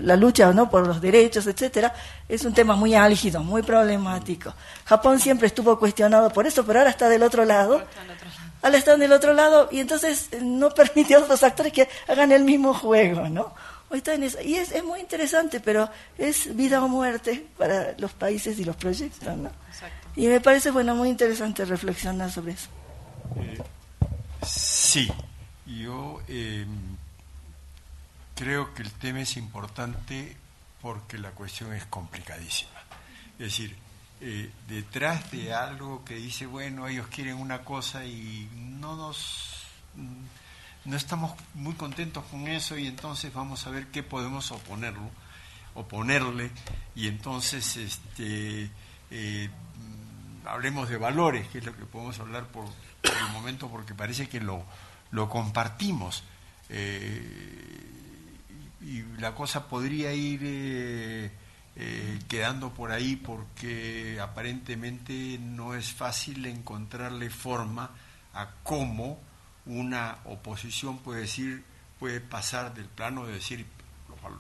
la lucha ¿no? por los derechos, etcétera, es un tema muy álgido, muy problemático. Japón siempre estuvo cuestionado por eso, pero ahora está del otro lado. Ahora está del otro lado y entonces eh, no (laughs) permite a otros actores que hagan el mismo juego, ¿no? Está en eso. Y es, es muy interesante, pero es vida o muerte para los países y los proyectos, ¿no? Y me parece, bueno, muy interesante reflexionar sobre eso. Sí. Sí, yo em, creo que el tema es importante porque la cuestión es complicadísima. Es decir, eh, detrás de algo que dice, bueno, ellos quieren una cosa y no nos mm, no estamos muy contentos con eso y entonces vamos a ver qué podemos oponerlo, oponerle y entonces este eh, mm, hablemos de valores, que es lo que podemos hablar por, el momento porque parece que lo, lo compartimos. Eh, y la cosa podría ir eh, quedando por ahí porque aparentemente no es fácil encontrarle forma a cómo una oposición puede decir puede pasar del plano de decir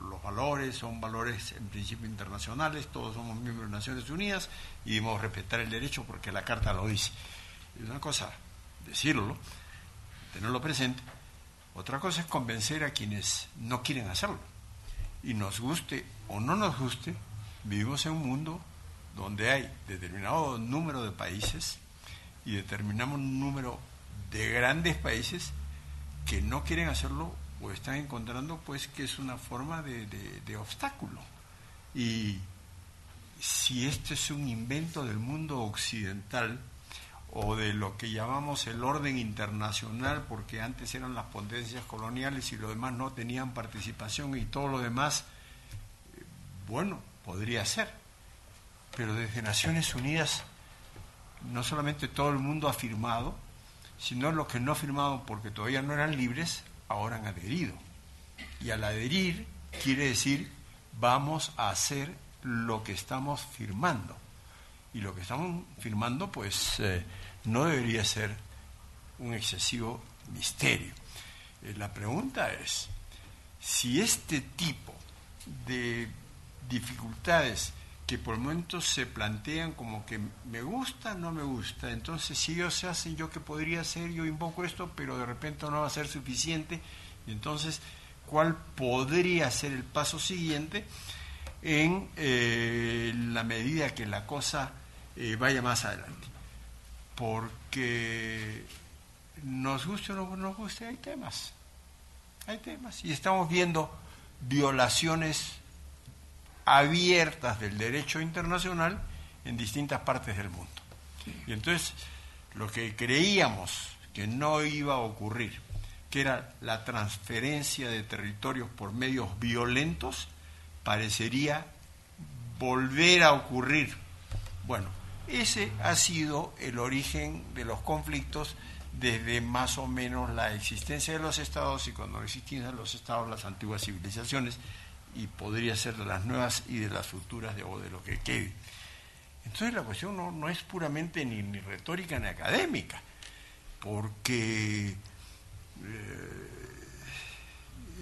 los, valores son valores en principio internacionales, todos somos miembros de Naciones Unidas y debemos respetar el derecho porque la carta lo dice. Es una cosa decirlo, tenerlo presente, otra cosa es convencer a quienes no quieren hacerlo. Y nos guste o no nos guste, vivimos en un mundo donde hay determinado número de países y determinamos un número de grandes países que no quieren hacerlo o están encontrando pues que es una forma de, de obstáculo. Y si este es un invento del mundo occidental, o de lo que llamamos el orden internacional, porque antes eran las potencias coloniales y los demás no tenían participación y todo lo demás, eh, bueno, podría ser. Pero desde Naciones Unidas no solamente todo el mundo ha firmado, sino los que no firmado porque todavía no eran libres, ahora han adherido. Y al adherir quiere decir vamos a hacer lo que estamos firmando. Y lo que estamos firmando, pues... Eh, no debería ser un excesivo misterio. Eh, la pregunta es, si este tipo de dificultades que por momentos se plantean como que me gusta, no me gusta, entonces si ellos se hacen yo que podría hacer, yo invoco esto, pero de repente no va a ser suficiente, entonces, ¿cuál podría ser el paso siguiente en eh, la medida que la cosa eh, vaya más adelante? porque nos guste o no nos guste, hay temas, hay temas, y estamos viendo violaciones abiertas del derecho internacional en distintas partes del mundo. Y entonces, lo que creíamos que no iba a ocurrir, que era la transferencia de territorios por medios violentos, parecería volver a ocurrir. Bueno, ese ha sido el origen de los conflictos desde más o menos la existencia de los estados y cuando existían los estados las antiguas civilizaciones y podría ser de las nuevas y de las futuras de, o de lo que quede. Entonces la cuestión no, es puramente ni, ni, retórica ni académica, porque eh,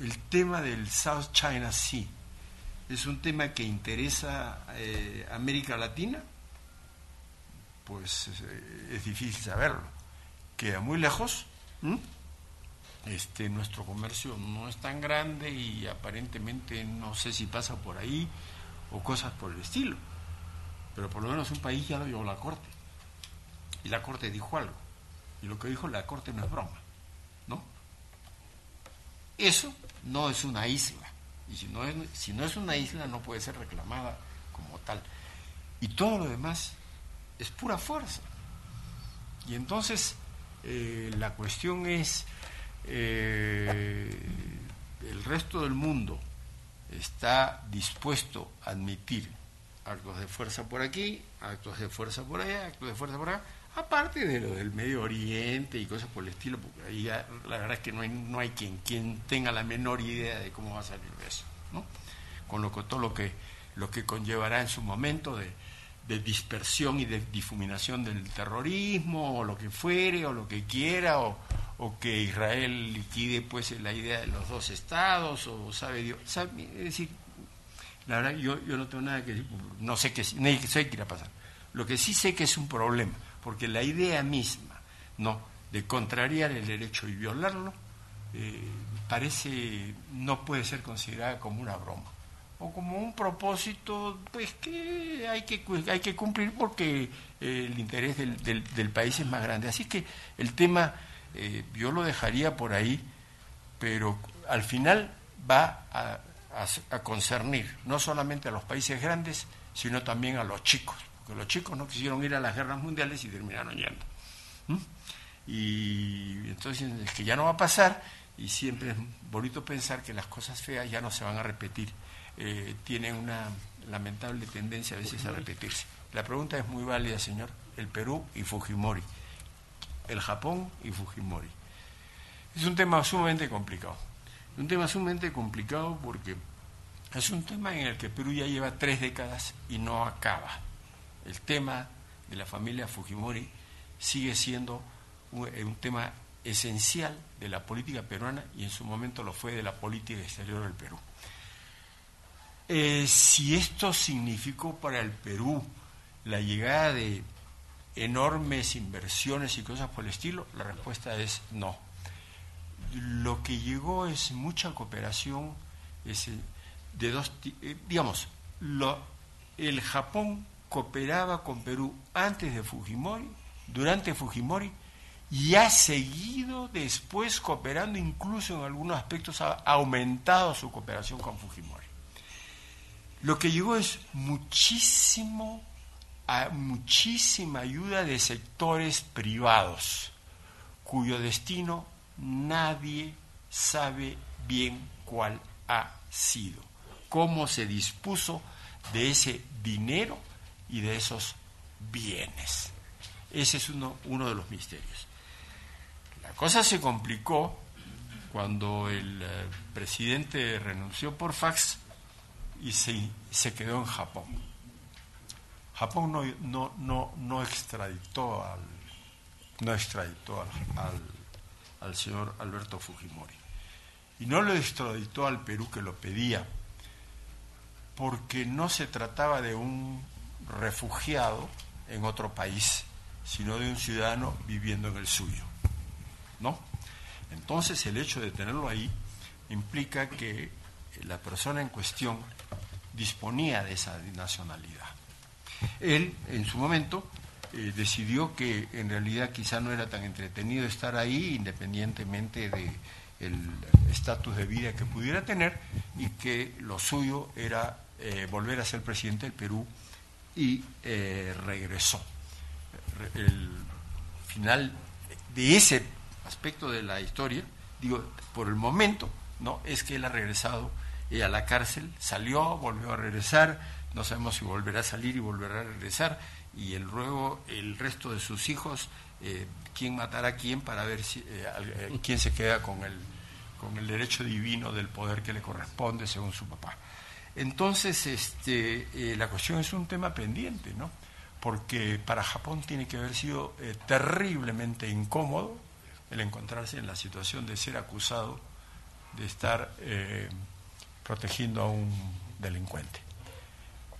el tema del South China Sea es un tema que interesa a eh, América Latina pues es, difícil saberlo. Queda muy lejos. Este, nuestro comercio no es tan grande y aparentemente no sé si pasa por ahí o cosas por el estilo. Pero por lo menos un país ya lo llevó la Corte. Y la Corte dijo algo. Y lo que dijo la Corte no es broma. ¿No? Eso no es una isla. Y si no es, si no es una isla no puede ser reclamada como tal. Y todo lo demás es pura fuerza. Y entonces eh, la cuestión es, eh, el resto del mundo está dispuesto a admitir actos de fuerza por aquí, actos de fuerza por allá, actos de fuerza por allá, aparte de lo del Medio Oriente y cosas por el estilo, porque ahí la verdad es que no hay, no hay quien, quien tenga la menor idea de cómo va a salir eso, ¿no? Con lo, todo lo que, lo que conllevará en su momento de, de dispersión y de difuminación del terrorismo o lo que fuere o lo que quiera o, que Israel liquide pues la idea de los dos estados o sabe Dios es decir la verdad yo, yo no tengo nada que decir no sé qué no sé qué irá a pasar. Lo que sí sé que es un problema porque la idea misma no de contrariar el derecho y violarlo eh, parece no puede ser considerada como una broma o como un propósito pues que hay que hay que cumplir porque eh, el interés del, del, país es más grande. Así que el tema eh, yo lo dejaría por ahí, pero al final va a, a, concernir no solamente a los países grandes, sino también a los chicos, porque los chicos no quisieron ir a las guerras mundiales y terminaron yendo. Y entonces es que ya no va a pasar y siempre es bonito pensar que las cosas feas ya no se van a repetir. Eh, tienen una lamentable tendencia a veces a repetirse. La pregunta es muy válida, señor. El Perú y Fujimori. El Japón y Fujimori. Es un tema sumamente complicado. Un tema sumamente complicado porque es un tema en el que Perú ya lleva tres décadas y no acaba. El tema de la familia Fujimori sigue siendo un, eh, tema esencial de la política peruana y en su momento lo fue de la política exterior del Perú. Eh, si esto significó para el Perú la llegada de enormes inversiones y cosas por el estilo, la respuesta es no. Lo que llegó es mucha cooperación de dos, eh, digamos, lo, el Japón cooperaba con Perú antes de Fujimori, durante Fujimori y ha seguido después cooperando, incluso en algunos aspectos ha aumentado su cooperación con Fujimori. Lo que llegó es muchísimo, a muchísima ayuda de sectores privados, cuyo destino nadie sabe bien cuál ha sido, cómo se dispuso de ese dinero y de esos bienes. Ese es uno, uno de los misterios. La cosa se complicó cuando el eh, presidente renunció por fax y se, se quedó en Japón. Japón no, no, no, no extraditó al no extraditó al, al, señor Alberto Fujimori. Y no lo extraditó al Perú que lo pedía, porque no se trataba de un refugiado en otro país, sino de un ciudadano viviendo en el suyo. ¿no? Entonces el hecho de tenerlo ahí implica que la persona en cuestión disponía de esa nacionalidad. Él, en su momento, eh, decidió que en realidad quizá no era tan entretenido estar ahí, independientemente de el estatus de vida que pudiera tener, y que lo suyo era eh, volver a ser presidente del Perú y eh, regresó. El final de ese aspecto de la historia, digo, por el momento, no es que él ha regresado eh, a la cárcel, salió, volvió a regresar, no sabemos si volverá a salir y volverá a regresar, y el luego el resto de sus hijos, eh, quién matará a quién para ver si, eh, quién se queda con el, con el derecho divino del poder que le corresponde según su papá. Entonces, este, la cuestión es un tema pendiente, ¿no? Porque para Japón tiene que haber sido terriblemente incómodo el encontrarse en la situación de ser acusado de estar eh, protegiendo a un delincuente.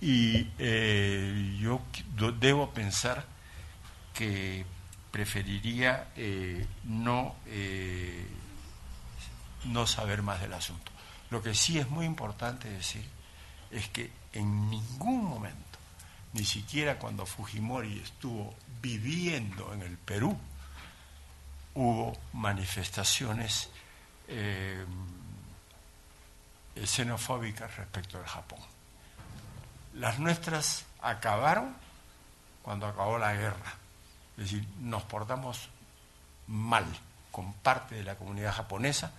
Y eh, yo debo pensar que preferiría eh, no, no saber más del asunto. Lo que sí es muy importante decir es que en ningún momento, ni siquiera cuando Fujimori estuvo viviendo en el Perú, hubo manifestaciones eh, xenofóbicas respecto del Japón. Las nuestras acabaron cuando acabó la guerra. Es decir, nos portamos mal con parte de la comunidad japonesa,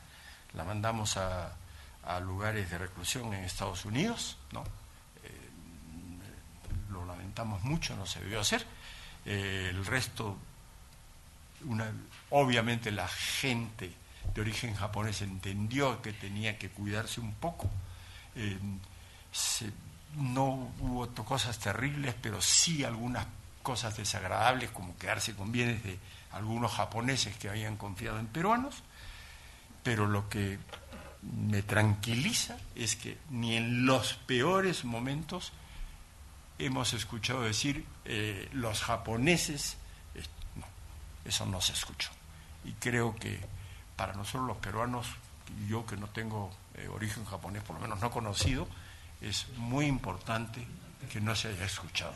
la mandamos a, lugares de reclusión en Estados Unidos, ¿no? Eh, lo lamentamos mucho, no se debió hacer. Eh, el resto obviamente la gente de origen japonés entendió que tenía que cuidarse un poco. Eh, no hubo cosas terribles, pero sí algunas cosas desagradables, como quedarse con bienes de algunos japoneses que habían confiado en peruanos. Pero lo que me tranquiliza es que ni en los peores momentos hemos escuchado decir eh, los japoneses eso no se escuchó. Y creo que para nosotros los peruanos, yo que no tengo eh, origen japonés, por lo menos no conocido, es muy importante que no se haya escuchado.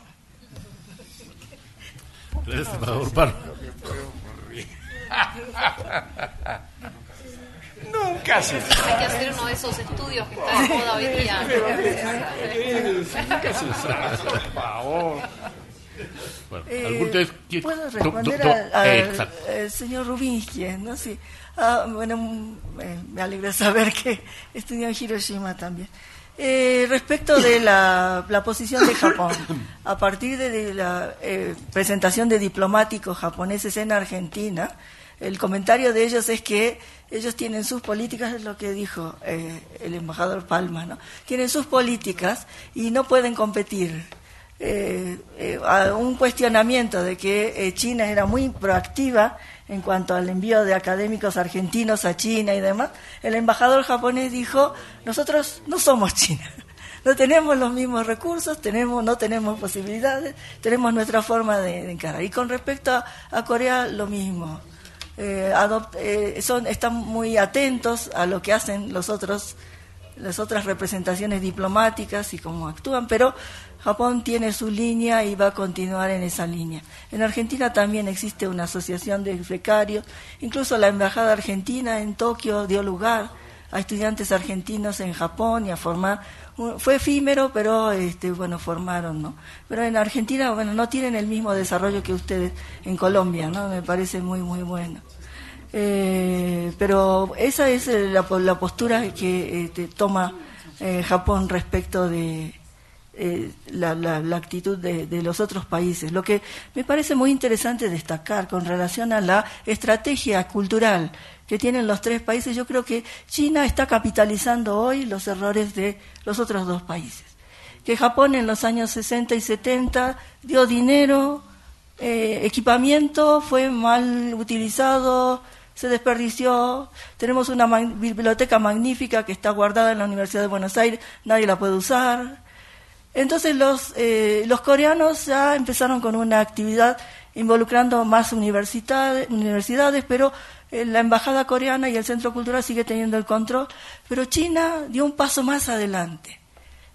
Nunca se Hay que hacer uno de esos estudios que está de moda hoy día. Nunca se sabe, por favor. Bueno, Eh, ¿algún de ustedes quiere- ¿Puedo do- responder al, Exacto. al señor Rubinsky? ¿no? Sí. Ah, bueno, mm, eh, me alegra saber que estudió en Hiroshima también. Eh, respecto de la, posición de Japón, a partir de la eh, presentación de diplomáticos japoneses en Argentina, el comentario de ellos es que ellos tienen sus políticas, es lo que dijo eh, el embajador Palma, ¿no? Tienen sus políticas y no pueden competir eh, eh, a un cuestionamiento de que eh, China era muy proactiva en cuanto al envío de académicos argentinos a China y demás, el embajador japonés dijo, nosotros no somos China, (laughs) no tenemos los mismos recursos, tenemos, no tenemos posibilidades, tenemos nuestra forma de, de encarar. Y con respecto a, Corea, lo mismo. Eh, eh, son, están muy atentos a lo que hacen los otros las otras representaciones diplomáticas y cómo actúan, pero Japón tiene su línea y va a continuar en esa línea. En Argentina también existe una asociación de becarios, incluso la Embajada Argentina en Tokio dio lugar a estudiantes argentinos en Japón y a formar, fue efímero, pero este, bueno, formaron, ¿no? Pero en Argentina, bueno, no tienen el mismo desarrollo que ustedes en Colombia, ¿no? Me parece muy, muy bueno. Eh, pero esa es eh, la postura que este, toma eh, Japón respecto de eh, la, la- actitud de, los otros países. Lo que me parece muy interesante destacar con relación a la estrategia cultural que tienen los tres países, yo creo que China está capitalizando hoy los errores de los otros dos países. Que Japón en los años 60 y 70 dio dinero, eh, equipamiento fue mal utilizado, se desperdició. Tenemos una biblioteca magnífica que está guardada en la Universidad de Buenos Aires, nadie la puede usar. Entonces los, eh, los coreanos ya empezaron con una actividad involucrando más universidades, universidades pero eh, la embajada coreana y el centro cultural sigue teniendo el control. Pero China dio un paso más adelante.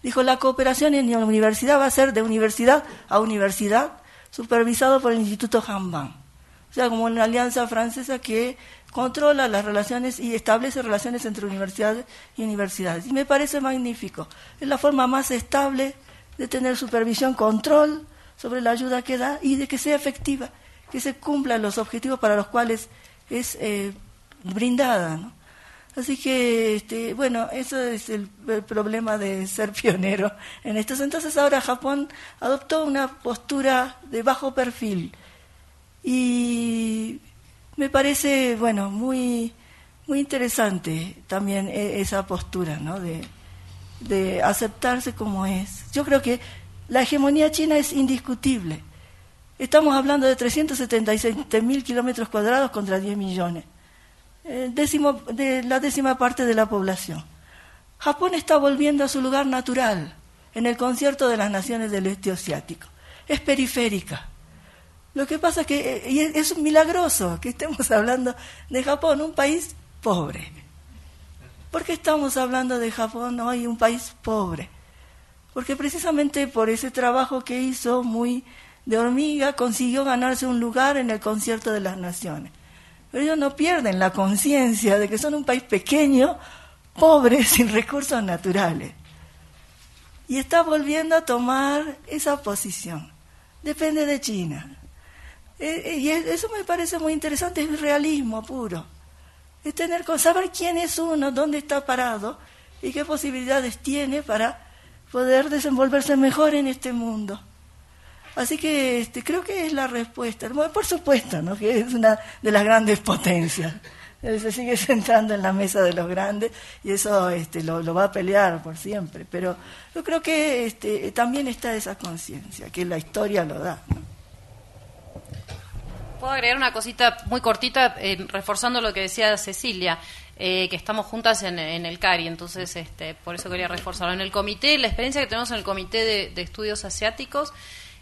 Dijo, la cooperación en la universidad va a ser de universidad a universidad, supervisado por el Instituto Hanbang. O sea, como una alianza francesa que controla las relaciones y establece relaciones entre universidades y universidades. Y me parece magnífico. Es la forma más estable de tener supervisión, control sobre la ayuda que da y de que sea efectiva, que se cumplan los objetivos para los cuales es eh, brindada. Así que, este, bueno, eso es el, problema de ser (laughs) pionero en estos. Entonces ahora Japón adoptó una postura de bajo perfil y me parece, bueno, muy, muy interesante también eh, esa postura, ¿no? De, de aceptarse como es. Yo creo que la hegemonía china es indiscutible. Estamos hablando de 377 mil kilómetros cuadrados contra 10 millones. Eh, décimo, de la décima parte de la población. Japón está volviendo a su lugar natural en el concierto de las naciones del este asiático. Es periférica. Lo que pasa es que eh, es milagroso que estemos (laughs) hablando de Japón, un país pobre. ¿Por qué estamos hablando de Japón hoy, un país pobre? Porque precisamente por ese trabajo que hizo muy de hormiga consiguió ganarse un lugar en el concierto de las naciones. Pero ellos no pierden la conciencia de que son un país pequeño, pobre, (laughs) sin recursos naturales. Y está volviendo a tomar esa posición. Depende de China. Eh, eh, y es- eso me parece muy interesante, es realismo puro. Es tener con saber quién es uno, dónde está parado y qué posibilidades tiene para poder desenvolverse mejor en este mundo. Así que este, creo que es la respuesta. Por supuesto, ¿no? que es una de las grandes potencias. Se sigue (laughs) sentando en la mesa de los grandes y eso este, lo, va a pelear por siempre. Pero yo creo que este, también está esa conciencia, que la historia lo da. Puedo agregar una cosita muy cortita, eh, reforzando lo que decía Cecilia, eh, que estamos juntas en, en el CARI, entonces este, por eso quería reforzarlo. En el comité, la experiencia que tenemos en el Comité de, Estudios Asiáticos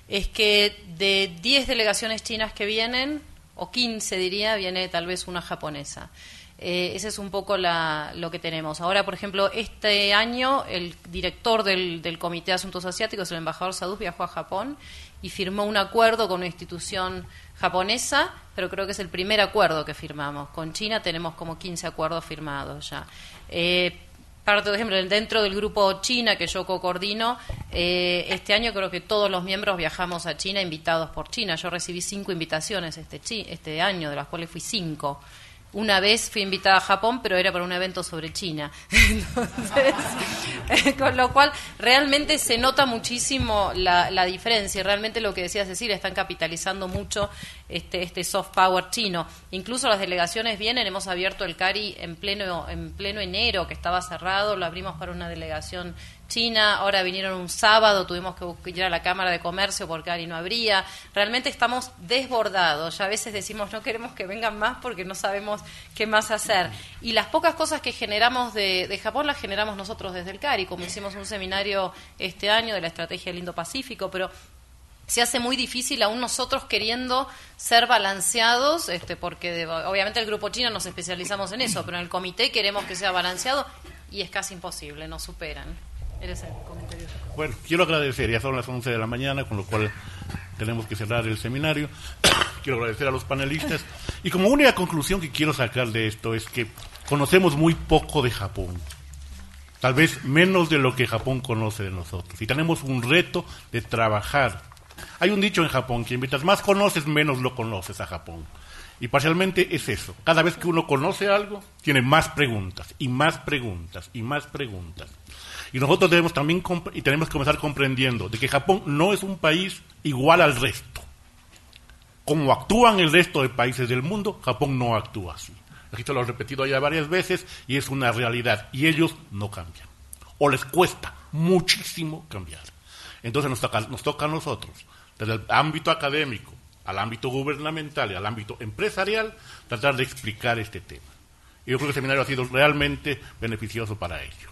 es que de 10 delegaciones chinas que vienen, o 15 diría, viene tal vez una japonesa. Eh, ese es un poco la, lo que tenemos. Ahora, por ejemplo, este año el director del, del Comité de Asuntos Asiáticos, el embajador Saduf, viajó a Japón y firmó un acuerdo con una institución japonesa, pero creo que es el primer acuerdo que firmamos. Con China tenemos como 15 acuerdos firmados ya. Eh, por ejemplo, dentro del grupo China que yo co-coordino, eh, este año creo que todos los miembros viajamos a China invitados por China. Yo recibí cinco invitaciones este, este año, de las cuales fui cinco. Una vez fui invitada a Japón, pero era para un evento sobre China. (laughs) Entonces, con lo cual realmente se nota muchísimo la, la, diferencia. Realmente lo que decía Cecilia, están capitalizando mucho este, este soft power chino. Incluso las delegaciones vienen, hemos abierto el CARI en pleno, en pleno enero, que estaba cerrado, lo abrimos para una delegación China, ahora vinieron un sábado, tuvimos que ir a la Cámara de Comercio porque ahí no habría. Realmente estamos desbordados, ya a veces decimos no queremos que vengan más porque no sabemos qué más hacer. Y las pocas cosas que generamos de, Japón las generamos nosotros desde el CARI, como hicimos un seminario este año de la estrategia del Indo-Pacífico, pero se hace muy difícil aún nosotros queriendo ser balanceados, este, porque obviamente el grupo chino nos especializamos en eso, pero en el comité queremos que sea balanceado y es casi imposible, nos superan. Bueno, quiero agradecer, ya son las 11 de la mañana, con lo cual tenemos que cerrar el seminario. (coughs) quiero agradecer a los panelistas. Y como única conclusión que quiero sacar de esto es que conocemos muy poco de Japón. Tal vez menos de lo que Japón conoce de nosotros. Y tenemos un reto de trabajar. Hay un dicho en Japón que mientras más conoces, menos lo conoces a Japón. Y parcialmente es eso. Cada vez que uno conoce algo, tiene más preguntas, y más preguntas, y más preguntas. Y nosotros debemos también y tenemos que comenzar comprendiendo de que Japón no es un país igual al resto. Como actúan el resto de países del mundo, Japón no actúa así. Esto lo he repetido ya varias veces y es una realidad. Y ellos no cambian. O les cuesta muchísimo cambiar. Entonces nos toca, nos toca a nosotros, desde el ámbito académico, al ámbito gubernamental y al ámbito empresarial, tratar de explicar este tema. Y yo creo que el seminario ha sido realmente beneficioso para ello.